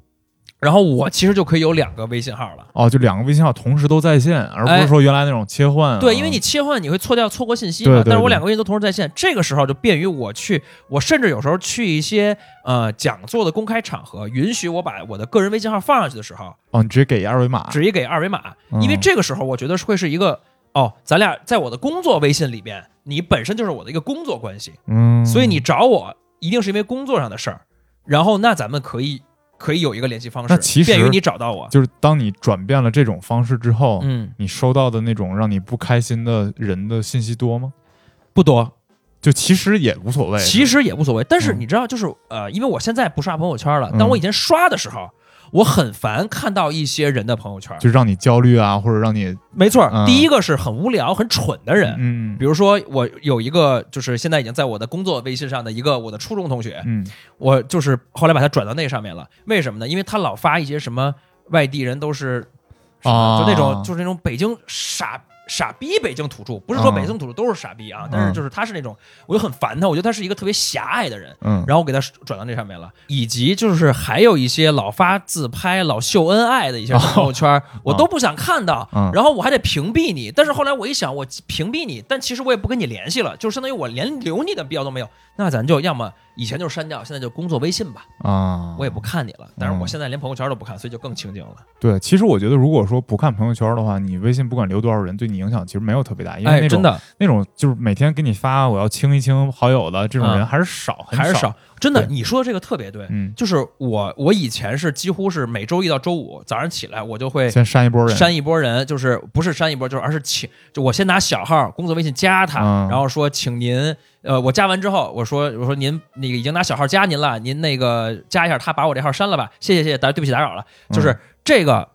然后我其实就可以有两个微信号了。哦，就两个微信号同时都在线，而不哎是说原来那种切换啊。对，因为你切换你会错掉错过信息嘛。对对对但是我两个微信都同时在线，这个时候就便于我去，我甚至有时候去一些呃讲座的公开场合，允许我把我的个人微信号放上去的时候，哦，你直接给二维码，直接给二维码，嗯因为这个时候我觉得会是一个哦，咱俩在我的工作微信里边，你本身就是我的一个工作关系，嗯，所以你找我一定是因为工作上的事儿，然后那咱们可以可以有一个联系方式，那其实便于你找到我。就是当你转变了这种方式之后，嗯，你收到的那种让你不开心的人的信息多吗？不多，就其实也无所谓，其实也无所谓。但是嗯你知道，就是呃，因为我现在不刷朋友圈了，嗯但我以前刷的时候，我很烦看到一些人的朋友圈。就让你焦虑啊，或者让你没错，嗯第一个是很无聊、很蠢的人。嗯比如说，我有一个就是现在已经在我的工作微信上的一个我的初中同学，嗯我就是后来把他转到那上面了。为什么呢？因为他老发一些什么外地人都是，啊就那种就是那种北京傻傻逼北京土著，不是说啊北京土著都是傻逼啊，但是嗯就是他是那种，我就很烦他，我觉得他是一个特别狭隘的人。嗯，然后我给他转到那上面了，以及就是还有一些老发自拍、老秀恩爱的一些朋友圈，我都不想看到。嗯然后我还得屏蔽你，但是后来我一想，我屏蔽你，但其实我也不跟你联系了，就是相当于我连留你的必要都没有。那咱就要么以前就删掉，现在就工作微信吧，啊，我也不看你了。但是我嗯现在连朋友圈都不看，所以就更清静了。对。其实我觉得，如果说不看朋友圈的话，你微信不管留多少人，对你影响其实没有特别大，因为哎，那种、真的那种就是每天给你发我要清一清好友的这种人嗯还是少，很少。还是少。真的，你说的这个特别对。嗯，就是我，我以前是几乎是每周一到周五早上起来，我就会先删一波人，删一波人，就是不是删一波，就是而是请，就我先拿小号工作微信加他，嗯然后说请您，呃，我加完之后，我说我说您那个已经拿小号加您了，您那个加一下他把我这号删了吧，谢谢谢谢，打对不起打扰了，就是这个。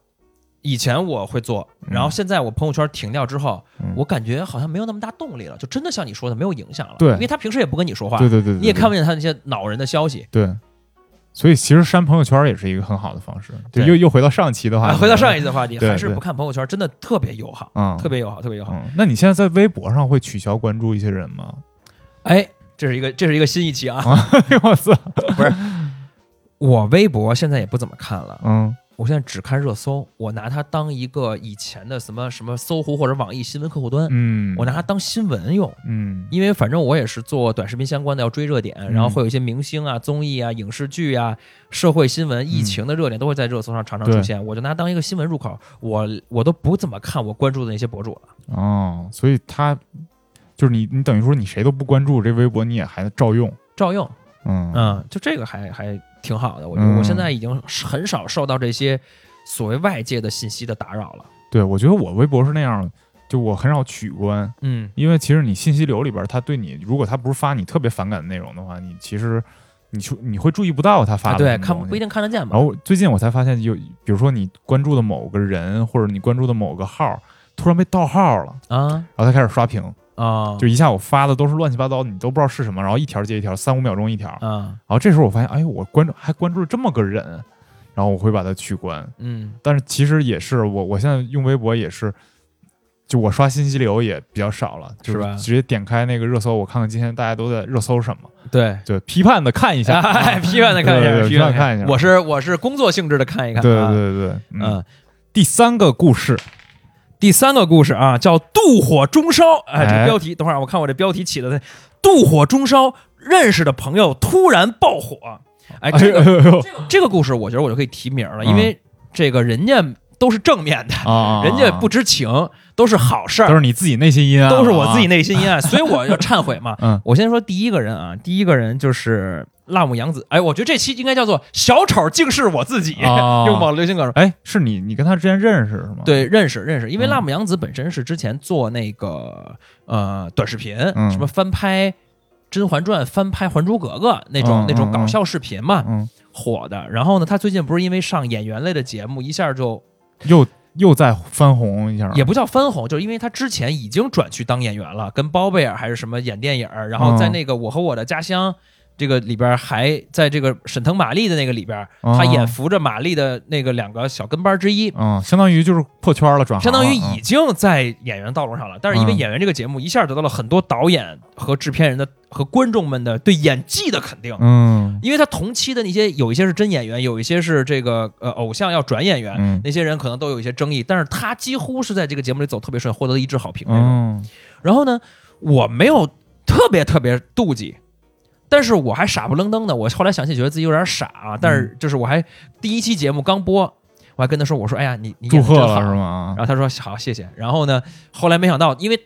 以前我会做，然后现在我朋友圈停掉之后，嗯我感觉好像没有那么大动力了，就真的像你说的没有影响了。对因为他平时也不跟你说话，对对对对，你也看不见他那些恼人的消息。对，所以其实删朋友圈也是一个很好的方式。对又又回到上期的话，啊，回到上一期的话题，还是不看朋友圈，真的特别友好，嗯特别友好，特别友好。嗯，那你现在在微博上会取消关注一些人吗？哎，这是一个这是一个新一期啊！我操，不是我微博现在也不怎么看了，嗯我现在只看热搜，我拿它当一个以前的什么什么搜狐或者网易新闻客户端，嗯，我拿它当新闻用。嗯因为反正我也是做短视频相关的，要追热点，嗯然后会有一些明星啊、综艺啊、影视剧啊、社会新闻、疫情的热点都会在热搜上常常出现，我就拿它当一个新闻入口。我我都不怎么看我关注的那些博主了。哦，所以他就是你，你等于说你谁都不关注这微博，你也还照用，照用，嗯嗯，就这个还还挺好的。我觉得嗯我现在已经很少受到这些所谓外界的信息的打扰了。对，我觉得我微博是那样，就我很少取关，嗯，因为其实你信息流里边，他对你，如果他不是发你特别反感的内容的话，你其实你就你会注意不到他发啊，对，的什么东西看不一定看得见吧然。后最近我才发现有，比如说你关注的某个人或者你关注的某个号突然被盗号了，啊然后他开始刷屏，啊，就一下我发的都是乱七八糟，你都不知道是什么，然后一条接一条，三五秒钟一条。嗯然啊，后这时候我发现，哎呦，我关注还关注了这么个人，然后我会把它取关。嗯。但是其实也是我，我现在用微博也是，就我刷信息流也比较少了，就是吧？直接点开那个热搜，我看看今天大家都在热搜什么，对。就批判的看一下，哎，批判的看一下，对对对批判地看一下。我是我是工作性质的看一看。对啊对对对，嗯，第三个故事，第三个故事啊，叫“妒火中烧”。哎，这哎个标题，等会儿我看我这标题起的，“妒火中烧”，认识的朋友突然爆火。哎，这个、这个故事，我觉得我就可以提名了，嗯因为这个人家都是正面的，啊，人家不知情，都是好事儿，都是你自己内心阴暗，都是我自己内心阴暗，所以我要忏悔嘛。嗯我先说第一个人啊，第一个人就是辣目洋子。哎，我觉得这期应该叫做“小丑竟是我自己”，啊 用网络流行梗说。哎，是你你跟他之前认识是吗？，对，认识认识，因为嗯辣目洋子本身是之前做那个呃短视频，嗯什么翻拍《甄嬛传》、翻拍《还珠格格》那种、嗯那种嗯搞笑视频嘛，嗯，火的。然后呢，他最近不是因为上演员类的节目，一下就又又再翻红一下，也不叫翻红，就是因为他之前已经转去当演员了，跟包贝尔还是什么演电影儿，然后在嗯那个《我和我的家乡》这个里边还在这个沈腾、马丽的那个里边儿，他哦演扶着马丽的那个两个小跟班之一。嗯，相当于就是破圈了，转行相当于已经在演员道路上了，但是因为嗯。演员这个节目一下得到了很多导演和制片人的和观众们的对演技的肯定，嗯。因为他同期的那些有一些是真演员，有一些是这个呃偶像要转演员，嗯。那些人可能都有一些争议，但是他几乎是在这个节目里走特别顺，获得了一致好评。那种。嗯。然后呢，我没有特别特别妒忌，但是我还傻不愣登的。我后来想起，觉得自己有点傻啊。但嗯是就是我还第一期节目刚播，我还跟他说：“我说，哎呀，你你祝贺了是？”吗然？后他说：“好，谢谢。”然后呢，后来没想到，因为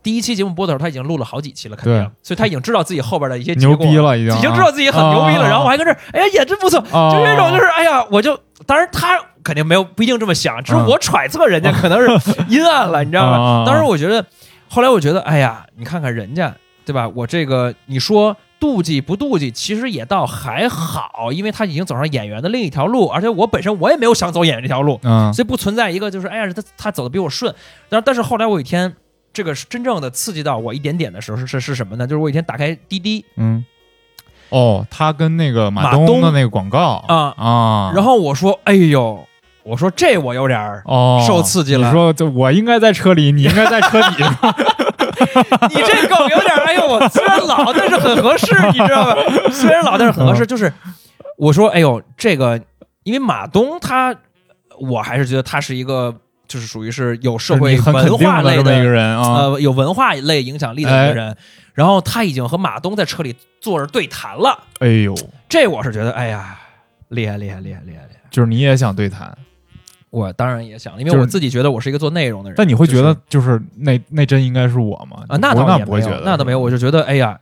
第一期节目播的时候，他已经录了好几期了，肯定，所以他已经知道自己后边的一些牛逼，了，已经已经知道自己很牛逼了。啊然后我还跟这儿，哎呀，演真不错，啊就那种就是，哎呀，我就当然他肯定没有不一定这么想，只是嗯我揣测人家可能是阴暗了，你知道吗啊？当时我觉得，后来我觉得，哎呀，你看看人家，对吧？我这个你说妒忌不妒忌，其实也倒还好，因为他已经走上演员的另一条路，而且我本身我也没有想走演员这条路，嗯所以不存在一个就是哎呀，他他走的比我顺。但是但是后来我有一天。这个是真正的刺激到我一点点的时候是是是什么呢？就是我有一天打开滴滴，嗯，哦，他跟那个马马东东的那个广告啊啊，然后我说：“哎呦，我说这我有点儿，哦受刺激了你说就我应该在车里，你应该在车底，你这梗有点儿，哎呦，我虽然老，但是很合适，你知道吧？虽然老，但是很合适。就是我说，哎呦，这个，因为马东他，我还是觉得他是一个，就是属于是有社会文化类的一个人啊，呃，有文化类影响力的一个人。然后他已经和马东在车里坐着对谈了，哎呦，这我是觉得，哎呀，厉害厉害厉害厉害厉害！就是你也想对谈，我当然也想了，因为我自己觉得我是一个做内容的人。但你会觉得就是那那真应该是我吗？啊，那不倒也没有，那不会觉得，那倒没有，我就觉得，哎呀，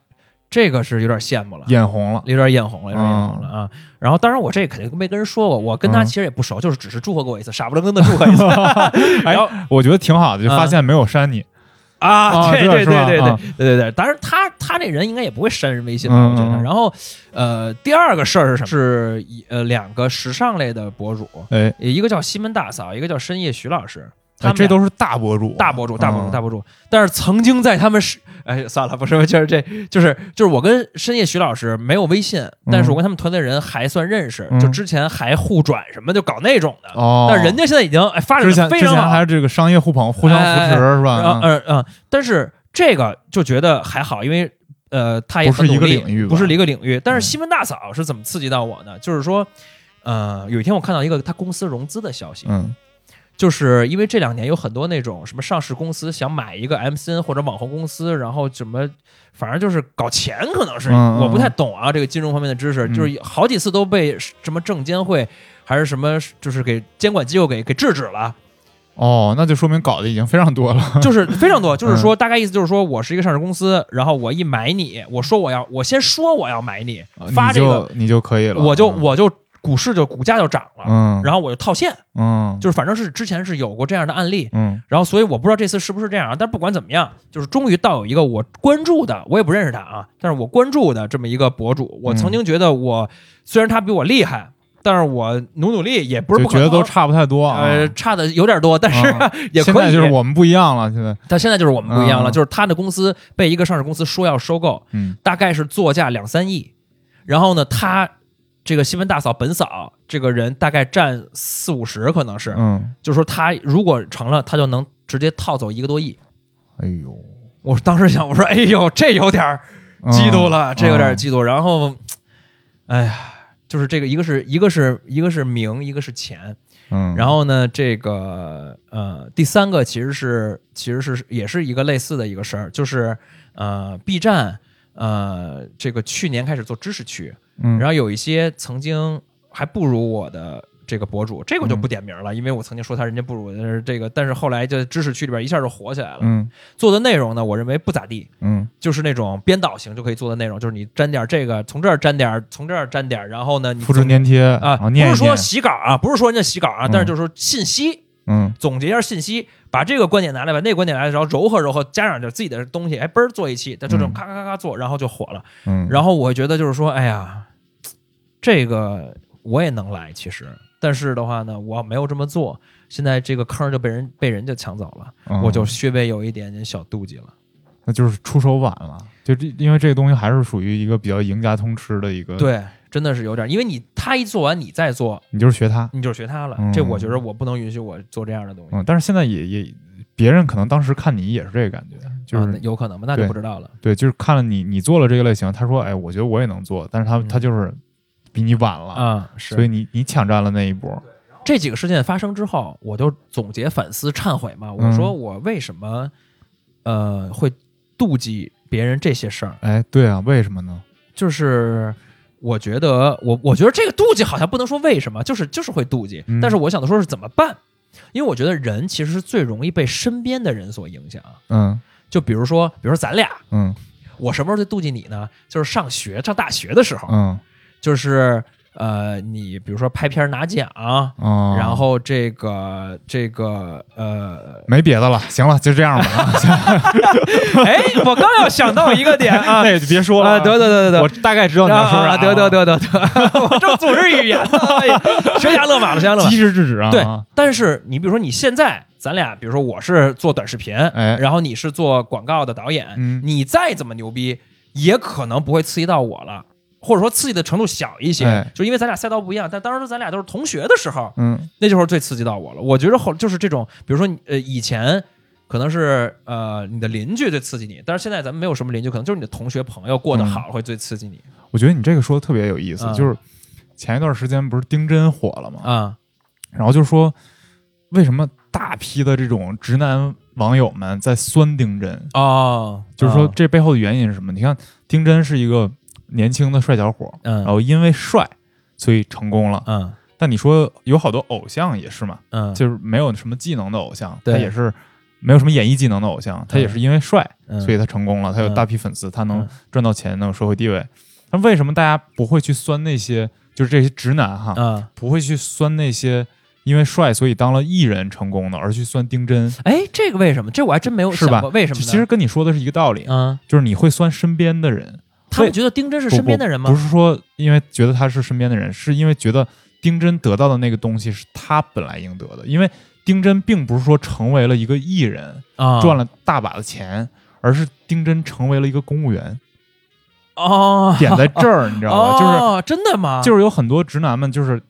这个是有点羡慕了，眼红了，有点眼红了，有点眼红了啊。然后，当然我这肯定没跟人说过，我跟他嗯其实也不熟，就是只是祝贺过我一次，傻不愣登的祝贺一次。然后我觉得挺好的，就发现没有删你，啊，啊对对对对对啊。对对对，当然他他这人应该也不会删人微信吧，我觉得。然后，呃，第二个事儿是什么？是一呃两个时尚类的博主，哎，一个叫西门大嫂，一个叫深夜徐老师，这都是大博主，大博主，大博主，嗯。大博主。但是曾经在他们是，哎，算了，不是，就是这，就是就是我跟深夜徐老师没有微信，但是我跟他们团队人还算认识，嗯。就之前还互转什么，就搞那种的。哦，但人家现在已经哎发展非常好。之前还，是这个商业互捧，互相扶持是吧？嗯。嗯嗯嗯，但是这个就觉得还好，因为呃，他也不是一个领域不是一个领域。但是嗯。西门大嫂是怎么刺激到我呢？就是说，呃，有一天我看到一个他公司融资的消息，嗯就是因为这两年有很多那种什么上市公司想买一个 MCN 或者网红公司，然后怎么，反正就是搞钱，可能是、我不太懂啊，这个金融方面的知识，嗯。就是好几次都被什么证监会还是什么，就是给监管机构给给制止了，哦，那就说明搞的已经非常多了。就是非常多，就是嗯。说大概意思就是说我是一个上市公司，然后我一买你，我说我要，我先说我要买你，发这个你就可以了，我就嗯。我就股市就股价就涨了，嗯，然后我就套现，嗯，就是反正是之前是有过这样的案例，嗯然后所以我不知道这次是不是这样啊，但不管怎么样，就是终于到有一个我关注的，我也不认识他啊，但是我关注的这么一个博主，我曾经觉得我、虽然他比我厉害，但是我努努力也不是不可能，觉得都差不太多啊。呃差的有点多，但是、啊 也可以。现在就是我们不一样了，现在，但现在就是我们不一样了，嗯就是他的公司被一个上市公司说要收购，嗯大概是作价两三亿，然后呢，他这个新闻大嫂本嫂这个人大概占四五十，可能是，嗯，就是说他如果成了，他就能直接套走一个多亿。哎呦，我当时想，我说，哎呦，这有点儿嫉妒了，嗯这有点儿嫉妒。然后，哎呀，就是这个，一个是一个是一个是名，一个是钱。嗯，然后呢，这个呃，第三个其实是其实是也是一个类似的一个事儿，就是呃，B 站呃，这个去年开始做知识区，嗯，然后有一些曾经还不如我的这个博主，这个我就嗯不点名了，因为我曾经说他人家不如我，但是这个但是后来就知识区里边一下就火起来了。嗯。做的内容呢，我认为不咋地，嗯。就是那种编导型就可以做的内容，就是你沾点这个，从这儿沾点，从这儿沾点，然后呢，你复制粘贴啊，不是说洗稿啊，不是说人家洗稿啊，嗯。但是就是说信息。嗯。总结一下信息，把这个观点拿来，把那个观点拿来，然后柔和柔和，加上点自己的东西，哎，嘣儿做一期，就这种嗯。咔咔咔咔做，然后就火了。嗯，然后我觉得就是说，哎呀，这个我也能来，其实，但是的话呢，我没有这么做，现在这个坑就被人被人家抢走了，嗯我就稍微有一点点小妒忌了。那就是出手晚了，就这，因为这个东西还是属于一个比较赢家通吃的一个，，对，真的是有点，因为你他一做完，你再做，你就是学他，你就是学他了。嗯这我觉得我不能允许我做这样的东西。嗯，但是现在也也，别人可能当时看你也是这个感觉，就是、啊那有可能吧，那就对不知道了。对，就是看了你你做了这个类型，他说，哎，我觉得我也能做，但是他、嗯他就是比你晚了，啊，是。所以你你抢占了那一波，这几个事件发生之后，我就总结反思忏悔嘛。我嗯说我为什么呃会妒忌别人这些事儿？哎，对啊，为什么呢？就是我觉得我我觉得这个妒忌好像不能说为什么，就是就是会妒忌。嗯但是我想的说是怎么办？因为我觉得人其实是最容易被身边的人所影响。嗯就比如说，比如说咱俩，嗯我什么时候最妒忌你呢？就是上学上大学的时候，嗯就是呃，你比如说拍片拿奖。哦，然后这个这个呃，没别的了，行了，就这样吧，哎，我刚要想到一个点啊，那也就别说了啊，得得得得我，大概知道你要说啥啊，了，得得得得得，我正组织语言呢，悬崖勒马了，悬崖勒马。及。时制止啊，对，但是你比如说你现在，咱俩比如说我是做短视频，哎。然后你是做广告的导演，嗯。你再怎么牛逼，也可能不会刺激到我了。或者说刺激的程度小一些，哎。就因为咱俩赛道不一样，但当时咱俩都是同学的时候，嗯。那时候最刺激到我了。我觉得后就是这种，比如说你呃以前可能是呃你的邻居最刺激你，但是现在咱们没有什么邻居，可能就是你的同学朋友过得好会最刺激你。我觉得你这个说的特别有意思，嗯。就是前一段时间不是丁真火了吗？啊然后就说为什么大批的这种直男网友们在酸丁真，啊，就是说啊这背后的原因是什么？你看丁真是一个年轻的帅小伙，嗯。然后因为帅所以成功了。嗯。但你说有好多偶像也是嘛，嗯，就是没有什么技能的偶像，他也是没有什么演艺技能的偶像，他也是因为帅，嗯。所以他成功了，他有大批粉丝，他能嗯。赚到钱，能有社会地位。那为什么大家不会去酸那些，就是这些直男哈，嗯，不会去酸那些因为帅所以当了艺人成功的，而去酸丁真，哎，这个为什么？这我还真没有是吧？想过，为什么？其实跟你说的是一个道理，嗯，就是你会酸身边的人，他们觉得丁真是身边的人吗？不不是说因为觉得他是身边的人，是因为觉得丁真得到的那个东西是他本来应得的，因为丁真并不是说成为了一个艺人，啊，赚了大把的钱，而是丁真成为了一个公务员。哦，点在这儿，你知道吧？就是哦，真的吗？就是有很多直男们，就是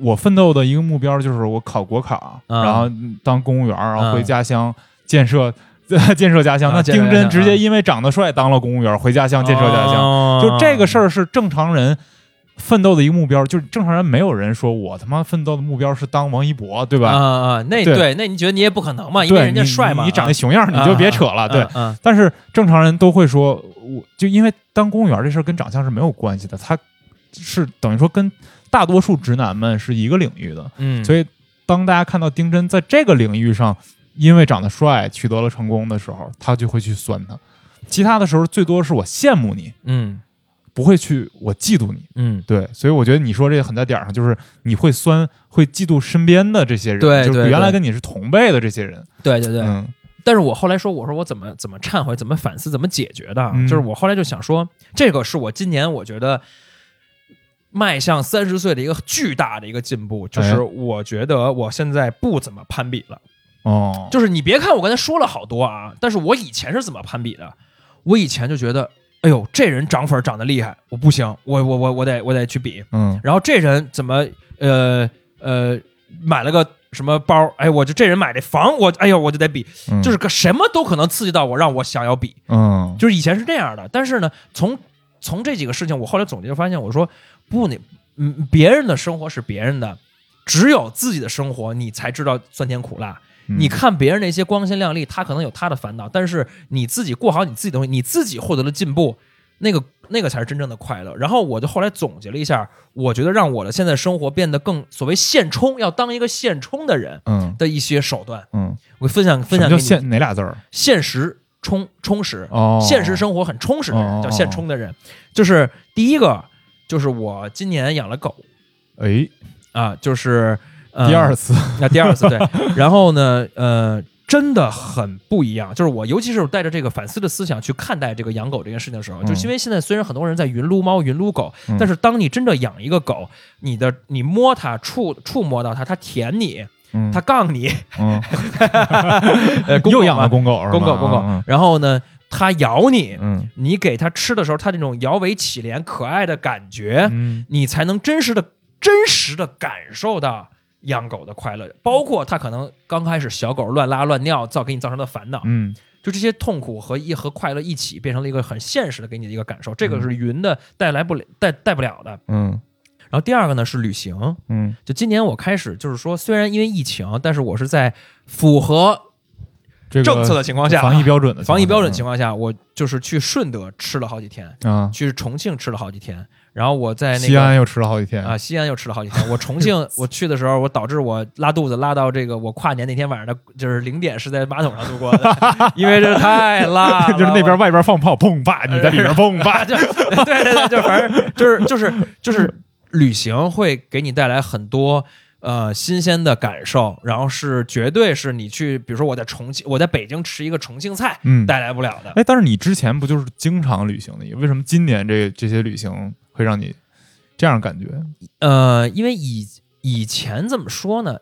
我奋斗的一个目标就是我考国考，嗯然后当公务员，然后回嗯家乡建设 建设家乡。那丁真直接因为长得帅当了公务员，回家乡建设家乡。就这个事儿是正常人奋斗的一个目标，就是正常人没有人说我他妈奋斗的目标是当王一博，对吧？啊啊，那对对，那你觉得你也不可能嘛？因为，人家帅嘛，你长啊得熊样，你就别扯了。对，嗯但是正常人都会说，我就因为当公务员这事儿跟长相是没有关系的，他是等于说跟大多数直男们是一个领域的，嗯，所以当大家看到丁真在这个领域上因为长得帅取得了成功的时候，他就会去酸他。其他的时候最多是我羡慕你，嗯不会去我嫉妒你。嗯，对，所以我觉得你说这个很在点儿上，就是你会酸，会嫉妒身边的这些人，就是原来跟你是同辈的这些人。对对对。嗯但是我后来说，我说我怎么怎么忏悔，怎么反思，怎么解决的？嗯就是我后来就想说，这个是我今年我觉得迈向三十岁的一个巨大的一个进步，就是哎我觉得我现在不怎么攀比了。哦，就是你别看我刚才说了好多啊，但是我以前是怎么攀比的？我以前就觉得，哎呦，这人涨粉涨得厉害，我不行，我我我我得我得去比。嗯然后这人怎么呃呃买了个什么包？哎，我就这人买这房，我哎呦我就得比，嗯，就是个什么都可能刺激到我，让我想要比。嗯就是以前是这样的，但是呢，从从这几个事情，我后来总结就发现，我说不，你嗯，别人的生活是别人的，只有自己的生活，你才知道酸甜苦辣。嗯。你看别人那些光鲜亮丽，他可能有他的烦恼，但是你自己过好你自己的东西，你自己获得了进步，那个那个才是真正的快乐。然后我就后来总结了一下，我觉得让我的现在生活变得更所谓现充，要当一个现充的人嗯。的一些手段，嗯，我分享分享给你。现哪俩字儿？现实充充实，哦，现实生活很充实的人、哦叫现充的人。就是第一个，就是我今年养了狗。哎，啊，就是、呃、第二次，那第二次对，然后呢，呃，真的很不一样。就是我，尤其是带着这个反思的思想去看待这个养狗这件事情的时候，嗯。就是因为现在虽然很多人在云撸猫、云撸狗，嗯。但是当你真正养一个狗，你的你摸它、触触摸到它，它舔你，嗯，它杠你，嗯。呃，公狗又养了公狗？公狗公狗嗯，然后呢，它咬你，嗯。你给它吃的时候，它那种摇尾乞怜、可爱的感觉，嗯。你才能真实的、真实的感受到养狗的快乐。包括它可能刚开始小狗乱拉乱尿造给你造成的烦恼，嗯就这些痛苦和一和快乐一起变成了一个很现实的给你的一个感受。这个嗯是云的带来不了带带不了的。嗯然后第二个呢是旅行，嗯就今年我开始就是说，虽然因为疫情，但是我是在符合这个政策的情况下，防疫标准的防疫标准情况况下，我就是去顺德吃了好几天，下啊，去重庆吃了好几天，然后我在那个西安又吃了好几天啊，西安又吃了好几天。我重庆 我去的时候，我导致我拉肚子拉到这个我跨年那天晚上的，就是零点是在马桶上度过的，因为这太辣了，就是那边外边放炮，砰吧，你在里边砰吧啊，，就对对对，就反正就是就是就是旅行会给你带来很多。呃，新鲜的感受，然后是绝对是你去，比如说我在重庆，我在北京吃一个重庆菜，嗯，带来不了的。哎，但是你之前不就是经常旅行的？为什么今年这这些旅行会让你这样感觉？呃，因为以以前怎么说呢？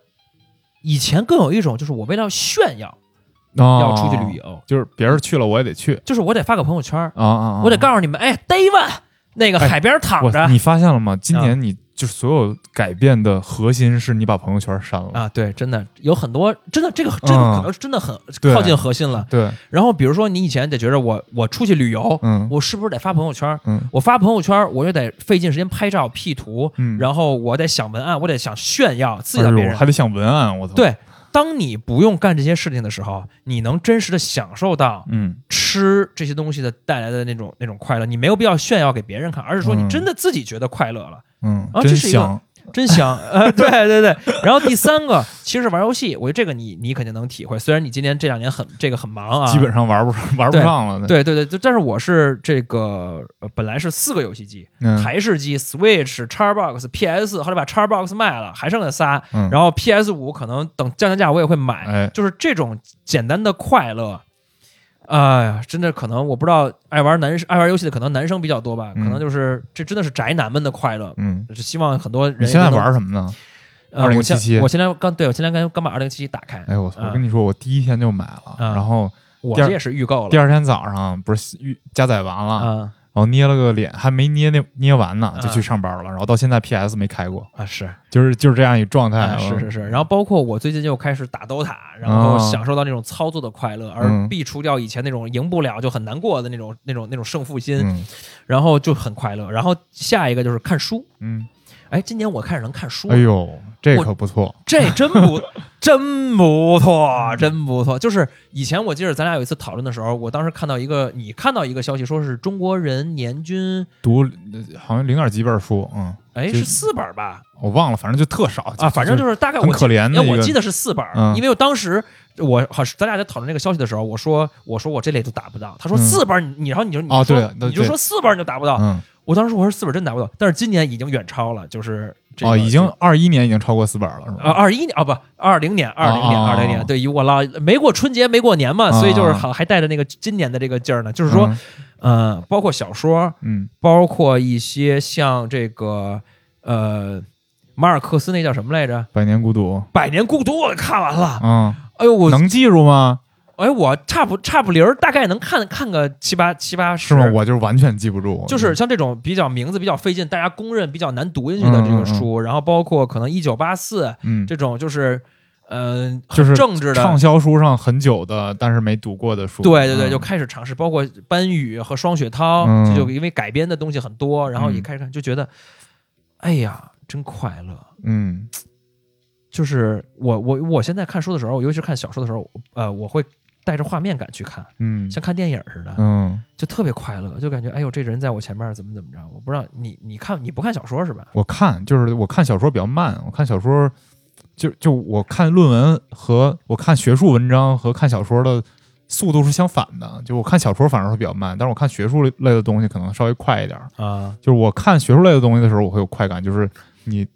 以前更有一种就是我为了炫耀要要出去旅，游，就是别人去了我也得去就是我得发个朋友圈，啊啊！啊我得告诉你们，哎，David 那个哎海边躺着、我你发现了吗？今年你就是所有改变的核心是你把朋友圈删了。啊，对，真的有很多，真的这个这个嗯可能是真的很靠近核心了。对，然后比如说你以前得觉着我我出去旅游，嗯我是不是得发朋友圈？嗯我发朋友圈，我就得费劲时间拍照 P 图，嗯，然后我得想文案，我得想炫耀自己的别人。哎呦还得想文案，我操。，对，当你不用干这些事情的时候，你能真实的享受到嗯吃这些东西的带来的那种那种快乐，你没有必要炫耀给别人看，而是说你嗯真的自己觉得快乐了，嗯，啊这是一个 真香。呃，对对对。然后第三个其实是玩游戏，我觉得这个你你肯定能体会，虽然你今年这两年很这个很忙啊，基本上玩不玩不上了。，对对对，就但是我是这个、呃本来是四个游戏机，嗯台式机、Switch、Xbox、PS，后来把 Xbox 卖了，还剩下仨。嗯，然后 PS 五可能等降降价我也会买，哎就是这种简单的快乐。哎呀，真的可能我不知道，爱玩男爱玩游戏的可能男生比较多吧，嗯。可能就是这真的是宅男们的快乐。嗯，是希望很多人你现在玩什么呢？呃，我现2077我现在刚对我现在刚刚把二零七七打开，哎，我我跟你说，我第一天就买了，啊。然后我这也是预购了。第二天早上不是预加载完了，然啊后捏了个脸，还没捏那捏完呢，就啊去上班了。然后到现在 PS 没开过，啊是。就是就是这样一状态。啊是是是，然后包括我最近又开始打 DOTA，然后哦享受到那种操作的快乐，而嗯。避除掉以前那种赢不了就很难过的那种那种那种胜负心，嗯。然后就很快乐。然后下一个就是看书，嗯，哎，今年我开始能看书了，哎呦，这可不错。这真不真不错，真不错。就是以前我记得咱俩有一次讨论的时候，我当时看到一个，你看到一个消息，说是中国人年均，读呃好像零点几本书，嗯，哎，是四本吧？我忘了，反正就特少啊，反正就是是大概我很可怜的我记得是四本，嗯因为我当时我好咱俩在讨论这个消息的时候，我说我说我这类都达不到，他说嗯四本，你你然后你就你哦说你就说四本你就达不到，嗯我当时我说四本真达不到，但是今年已经远超了，就是这个哦，已经二一年已经超过四本了，是吧？啊，二一年啊不，二零年，二零年，哦二零年，对，我老没过春节，没过年嘛，所以就是哦好还带着那个今年的这个劲儿呢，就是说，呃，包括小说，嗯，包括一些像这个呃马尔克斯那叫什么来着，《百年孤独，百年孤独》，我看完了，嗯，哎呦我，能记住吗？哎我差不差不离儿，大概能看看个七八七八十。是吗？我就是完全记不住，就是像这种比较名字比较费劲，大家公认比较难读进去的这个书，然后包括可能一九八四嗯，这种就是。嗯、呃，就是政治的畅销书上很久的，但是没读过的书，对对对，嗯。就开始尝试，包括班宇和双雪涛，就因为改编的东西很多，然后一嗯开始看就觉得，哎呀，真快乐。嗯。就是我我我现在看书的时候，尤其是看小说的时候，呃，我会带着画面感去看，嗯像看电影似的，嗯，就特别快乐，就感觉哎呦，这人在我前面怎么怎么着。我不知道你你看你不看小说是吧？我看就是我看小说比较慢，我看小说就就我看论文和我看学术文章和看小说的速度是相反的，就我看小说反而会比较慢，但是我看学术类的东西可能稍微快一点儿。啊，就是我看学术类的东西的时候，我会有快感，就是你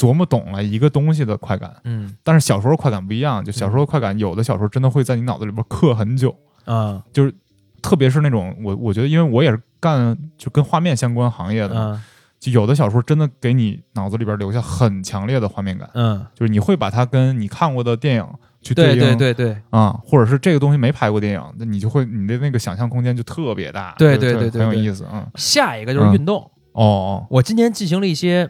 琢磨懂了一个东西的快感。嗯。但是小时候快感不一样，就小时候快感，有的小说真的会在你脑子里边刻很久，啊。特别是那种我我觉得，因为我也是干就跟画面相关行业的嘛，啊。就有的小说真的给你脑子里边留下很强烈的画面感，嗯，就是你会把它跟你看过的电影去对应。对对对。啊、或者是这个东西没拍过电影，那你就会你的那个想象空间就特别大，对对对很有意思，嗯，下一个就是运动。哦哦，我今年进行了一些，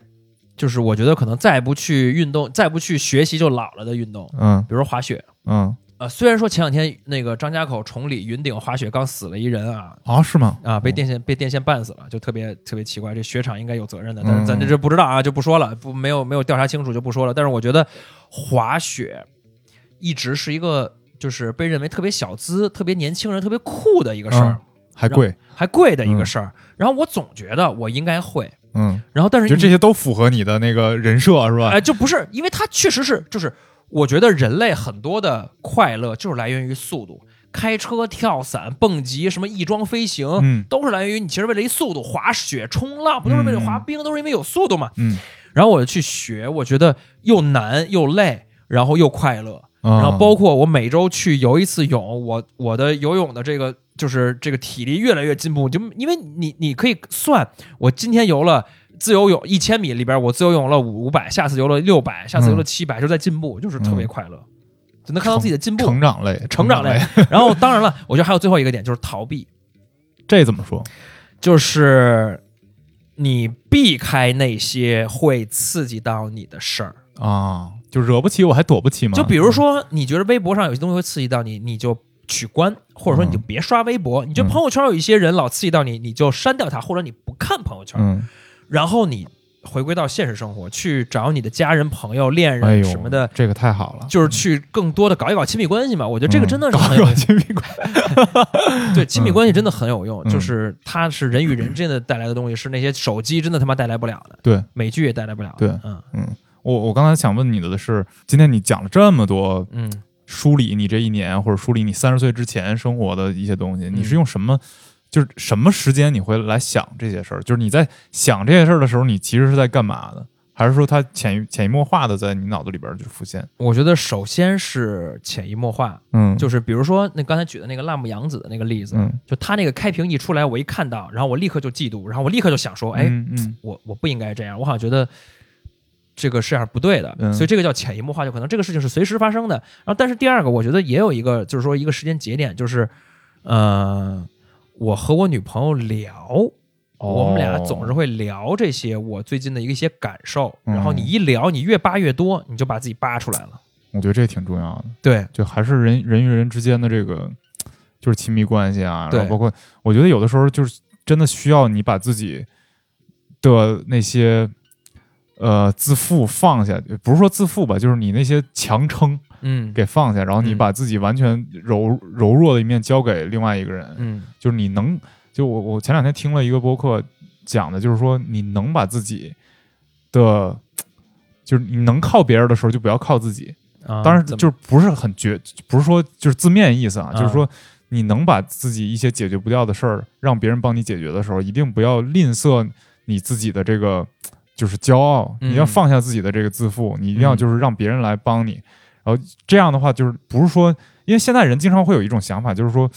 就是我觉得可能再不去运动，再不去学习就老了的运动，嗯比如说滑雪。嗯，呃，虽然说前两天那个张家口崇礼云顶滑雪刚死了一人啊啊是吗？啊，被哦电线被电线绊死了，就特别特别奇怪。这雪场应该有责任的，嗯但是咱这这不知道啊，就不说了，不没有没有调查清楚就不说了。但是我觉得滑雪一直是一个就是被认为特别小资、特别年轻人、特别酷的一个事儿，嗯还贵，还贵的一个事儿。然后我总觉得我应该会，嗯，然后但是就这些都符合你的那个人设是吧？哎，就不是，因为它确实是，就是我觉得人类很多的快乐就是来源于速度，开车、跳伞、蹦极，什么翼装飞行，嗯都是来源于你其实为了一速度，滑雪、冲浪，不都是为了滑冰，都是因为有速度嘛。嗯，然后我就去学，我觉得又难又累，然后又快乐。然然后包括我每周去游一次泳，我我的游泳的这个就是这个体力越来越进步，就因为你你可以算，我今天游了自由泳一千米里边，我自由泳了五五百，下次游了六百，下次游了七百、就在进步，就是特别快乐，就能看到自己的进步，成长类，成长类。然后当然了，我觉得还有最后一个点就是逃避，这怎么说？就是你避开那些会刺激到你的事儿。啊，就惹不起我还躲不起吗？就比如说，你觉得微博上有些东西会刺激到你，你就取关，或者说你就别刷微博。你觉得朋友圈有一些人老刺激到你，你就删掉他，或者你不看朋友圈，嗯，然后你回归到现实生活，去找你的家人、朋友、恋人什么的，这个太好了，就是去更多的搞一搞亲密关系嘛。我觉得这个真的是很有亲密关系，对亲密关系真的很有用，嗯。就是它是人与人之间的带来的东西，是那些手机真的他妈带来不了的，对，美剧也带来不了的。对。嗯。嗯，我我刚才想问你的是，今天你讲了这么多嗯。梳理你这一年，或者梳理你三十岁之前生活的一些东西，你是用什么？就是什么时间你会来想这些事儿？就是你在想这些事儿的时候，你其实是在干嘛的？还是说它潜移潜移默化的在你脑子里边就浮现？我觉得首先是潜移默化，嗯，就是比如说那刚才举的那个辣目洋子的那个例子，嗯，就他那个开屏一出来，我一看到，然后我立刻就嫉妒，然后我立刻就想说，哎，嗯嗯我我不应该这样，我好像觉得这个是样不对的，嗯所以这个叫潜移默化，就可能这个事情是随时发生的。然后，但是第二个，我觉得也有一个，就是说一个时间节点，就是，呃，我和我女朋友聊。我们俩总是会聊这些我最近的一些感受，嗯然后你一聊，你越扒越多，你就把自己扒出来了。我觉得这挺重要的。对，就还是人人与人之间的这个就是亲密关系啊，然对后包括我觉得有的时候就是真的需要你把自己的那些呃自负放下，不是说自负吧，就是你那些强撑嗯，给放下，然后你嗯把自己完全柔柔弱的一面交给另外一个人，嗯就是你能，就我我前两天听了一个播客讲的，就是说你能把自己的。就是你能靠别人的时候，就不要靠自己。啊，当然，就是不是很绝，不是说就是字面意思啊，啊就是说你能把自己一些解决不掉的事儿让别人帮你解决的时候，一定不要吝啬你自己的这个就是骄傲，嗯你要放下自己的这个自负，你一定要嗯就是让别人来帮你。然后这样的话，就是不是说，因为现在人经常会有一种想法，就是说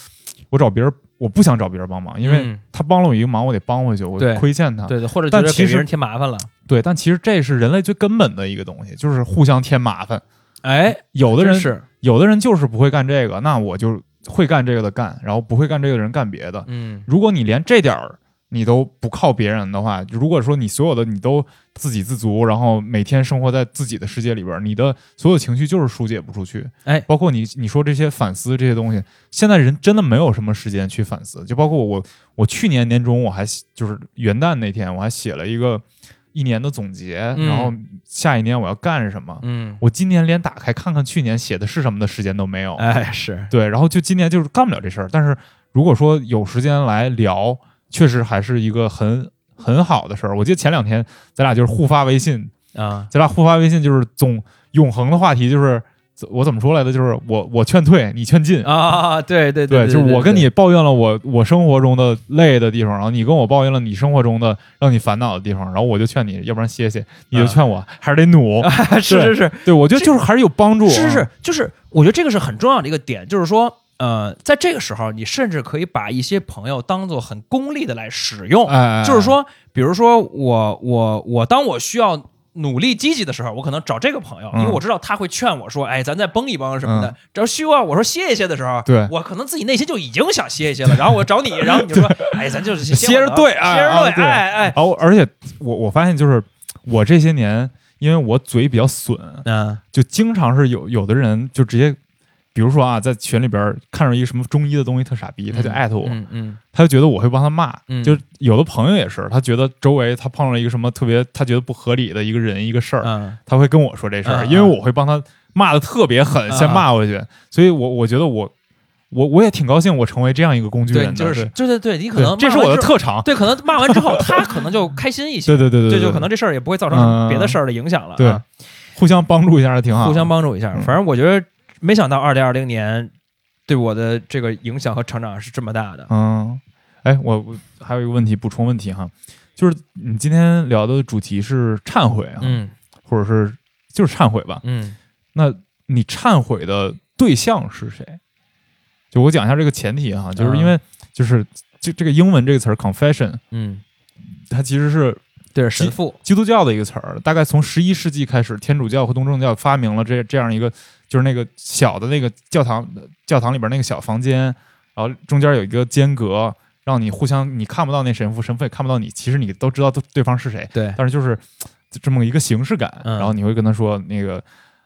我找别人，我不想找别人帮忙，因为嗯他帮了我一个忙，我得帮回去，我对亏欠他。对对，或者觉但其实人添麻烦了。对，但其实这是人类最根本的一个东西，就是互相添麻烦。哎，有的人是，有的人就是不会干这个，那我就会干这个的干，然后不会干这个的人干别的。嗯如果你连这点儿你都不靠别人的话，如果说你所有的你都自给自足，然后每天生活在自己的世界里边，你的所有情绪就是疏解不出去。哎包括你你说这些反思这些东西，现在人真的没有什么时间去反思。就包括我，我去年年中我还写就是元旦那天我还写了一个一年的总结，嗯然后下一年我要干什么。嗯，我今年连打开看看去年写的是什么的时间都没有。哎是，对，然后就今年就是干不了这事儿。但是如果说有时间来聊，确实还是一个很很好的事儿。我记得前两天咱俩就是互发微信，啊，咱俩互发微信就是总永恒的话题就是我怎么说来的？就是我我劝退，你劝进。啊，对对对，对，就是我跟你抱怨了我我生活中的累的地方，然后你跟我抱怨了你生活中的让你烦恼的地方，然后我就劝你，要不然歇歇，你就啊劝我还是得努。是是是对，我觉得就是还是有帮助啊。是是，就是我觉得这个是很重要的一个点，就是说。呃，在这个时候，你甚至可以把一些朋友当做很功利的来使用，就是，说，比如说我我我当我需要努力积极的时候，我可能找这个朋友，嗯。因为我知道他会劝我说，哎，咱再绷一绷什么的。嗯。只要需要我说歇一歇的时候，对 我可能自己内心就已经想歇一歇了，然后我找你，然后你就说，哎，咱就是歇歇着对哎歇着对，哎哎，然后而且我我发现就是我这些年，因为我嘴比较损，嗯。就经常是有有的人就直接，比如说啊，在群里边看着一个什么中医的东西特傻逼，他就艾特我，嗯嗯他就觉得我会帮他骂。嗯就有的朋友也是，他觉得周围他碰到一个什么特别他觉得不合理的一个人一个事儿，嗯他会跟我说这事儿，嗯因为我会帮他骂的特别狠，嗯先骂回去。所以我我觉得我我我也挺高兴，我成为这样一个工具，人的，就是对对对对，你可能这是我的特长。对，可能骂完之后，他可能就开心一些，对对对对就可能这事儿也不会造成嗯别的事儿的影响了，对啊互相帮助一下挺好，互相帮助一下。嗯反正我觉得，没想到二零二零年对我的这个影响和成长是这么大的。嗯，哎，我我还有一个问题，补充问题哈，就是你今天聊的主题是忏悔啊，嗯或者是就是忏悔吧？嗯那你忏悔的对象是谁？就我讲一下这个前提哈，就是因为就是这这个英文这个词儿 confession，嗯，它其实是对，神父，基督教的一个词儿，大概从十一世纪开始，天主教和东正教发明了这这样一个，就是那个小的那个教堂，教堂里边那个小房间，然后中间有一个间隔，让你互相你看不到那神父，神父也看不到你，其实你都知道对对方是谁，对，但是就是这么一个形式感，嗯然后你会跟他说那个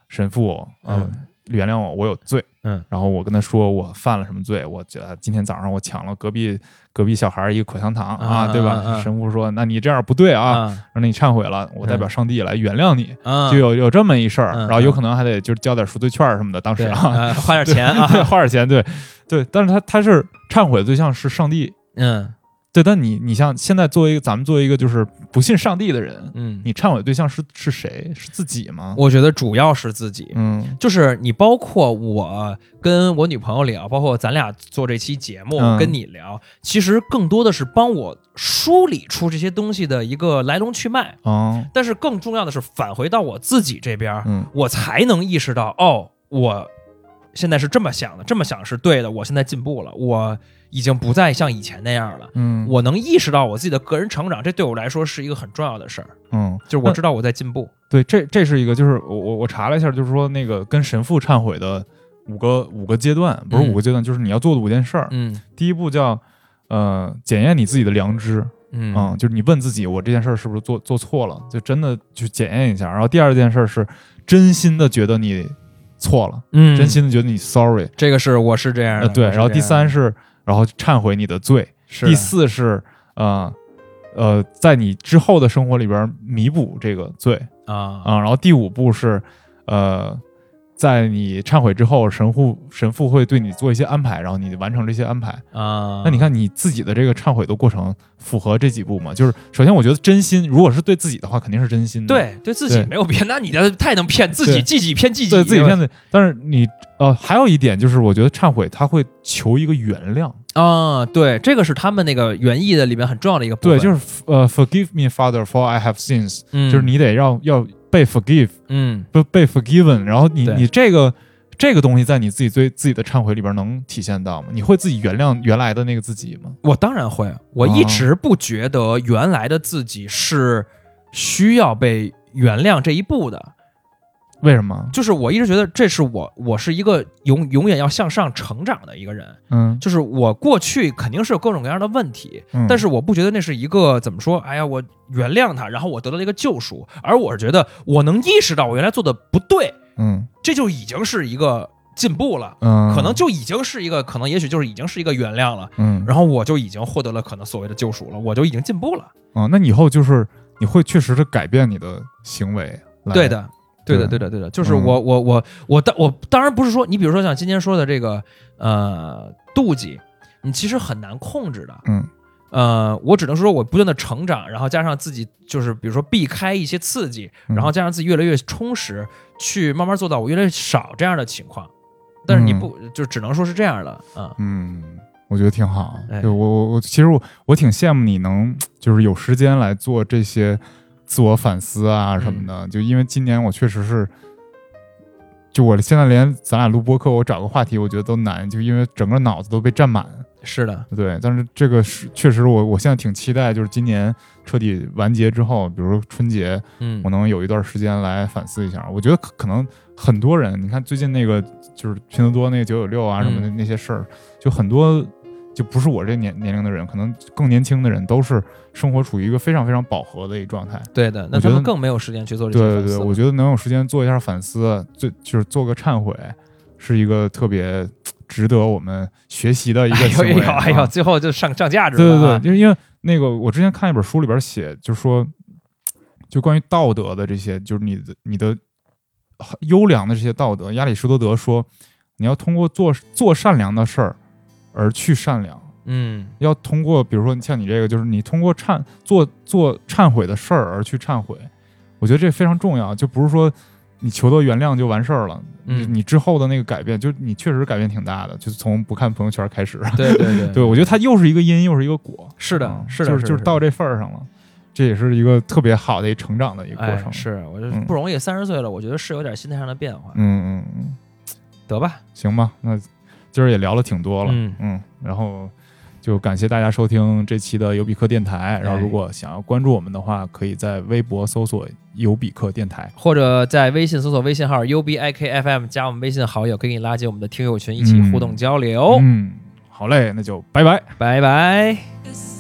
神父，嗯、嗯原谅我，我有罪，嗯，然后我跟他说我犯了什么罪，我觉得今天早上我抢了隔壁隔壁小孩儿一个口香糖啊，啊对吧？神父说，那你这样不对啊，啊。让你忏悔了，我代表上帝来原谅你，啊，就有有这么一事儿，嗯然后有可能还得就是交点赎罪券什么的，当时啊，呃 花点钱啊，花点钱，对。对，但是他他是忏悔的对象是上帝，嗯对，但你你像现在作为一个咱们作为一个就是不信上帝的人，嗯，你忏悔对象是是谁？是自己吗？我觉得主要是自己。嗯就是你，包括我跟我女朋友聊，包括咱俩做这期节目、嗯跟你聊，其实更多的是帮我梳理出这些东西的一个来龙去脉。哦但是更重要的是返回到我自己这边，嗯我才能意识到，哦，我现在是这么想的，这么想是对的，我现在进步了，我已经不再像以前那样了。嗯我能意识到我自己的个人成长，这对我来说是一个很重要的事儿，嗯，就是我知道我在进步。对，这这是一个，就是我我我查了一下，就是说那个跟神父忏悔的五个五个阶段，不是嗯五个阶段，就是你要做的五件事儿。嗯第一步叫呃检验你自己的良知，嗯嗯，就是你问自己，我这件事儿是不是做做错了，就真的去检验一下。然后第二件事儿是真心的觉得你错了，嗯真心的觉得你 sorry，这个是我是这样的，呃对。然后第三是然后忏悔你的罪，是。第四是呃呃在你之后的生活里边弥补这个罪。啊。啊、然后第五步是呃在你忏悔之后，神父神父会对你做一些安排，然后你完成这些安排。啊，那你看你自己的这个忏悔的过程符合这几步吗？就是首先，我觉得真心，如果是对自己的话，肯定是真心的。对对自己没有骗，那你的太能骗自己，自己骗自己，对自己骗自己。但是你呃，还有一点就是，我觉得忏悔他会求一个原谅。啊，对，这个是他们那个原意的里面很重要的一个部分对，就是呃，Forgive me, Father, for I have sins，、嗯就是你得让要被 forgive，嗯被被 forgiven，然后你你这个这个东西在你自己对自己的忏悔里边能体现到吗？你会自己原谅原来的那个自己吗？我当然会，我一直不觉得原来的自己是需要被原谅这一步的，为什么？就是我一直觉得这是我，我是一个永永远要向上成长的一个人，嗯。就是我过去肯定是有各种各样的问题，嗯，但是我不觉得那是一个怎么说，哎呀，我原谅他，然后我得到了一个救赎，而我是觉得我能意识到我原来做的不对，嗯。这就已经是一个进步了。嗯，可能就已经是一个，可能也许就是已经是一个原谅了，嗯，然后我就已经获得了可能所谓的救赎了，我就已经进步了。啊，那你以后就是你会确实的改变你的行为，对的，对的，对对的，对的，就是嗯我我我我当我当然不是说你比如说像今天说的这个呃妒忌，你其实很难控制的。嗯呃，我只能说我不断的成长，然后加上自己就是比如说避开一些刺激，嗯然后加上自己越来越充实，去慢慢做到我越来越少这样的情况。但是你不、就只能说是这样的啊、嗯，我觉得挺好。哎对我我我，其实我我挺羡慕你能就是有时间来做这些自我反思啊什么的。嗯就因为今年我确实是，就我现在连咱俩录播客，我找个话题我觉得都难，就因为整个脑子都被占满。是的，对，但是这个是确实我我现在挺期待，就是今年彻底完结之后，比如说春节，嗯我能有一段时间来反思一下。我觉得可可能很多人，你看最近那个就是拼多多那个九九六啊什么的嗯那些事儿，就很多就不是我这年年龄的人，可能更年轻的人都是生活处于一个非常非常饱和的一个状态。对的，那他们更没有时间去做这对对对，些反思了我觉得能有时间做一下反思，最就是做个忏悔，是一个特别值得我们学习的一个哎行为。呦哎呦哎呦，啊最后就上上价值对对对，就是因为那个我之前看一本书里边写，就是说就关于道德的这些，就是你的你的优良的这些道德。亚里士多德说，你要通过做做善良的事儿而去善良，嗯要通过比如说像你这个，就是你通过忏做做忏悔的事儿而去忏悔。我觉得这非常重要，就不是说你求得原谅就完事儿了。嗯你之后的那个改变，就你确实改变挺大的，就是从不看朋友圈开始。对对对对，我觉得它又是一个因，又是一个果。是的嗯是的就是就是到这份儿上了，这也是一个特别好的一成长的一个过哎程。，是，我觉得不容易，三十岁了，我觉得是有点心态上的变化。嗯嗯嗯，得吧，行吧，那今儿也聊了挺多了，嗯然后就感谢大家收听这期的尤比克电台。然后哎如果想要关注我们的话，可以在微博搜索“尤比克电台或者在微信搜索微信号 U B I K F M，加我们微信好友，可以给你拉进我们的听友群，一起嗯互动交流。嗯，好嘞，那就拜拜。拜拜。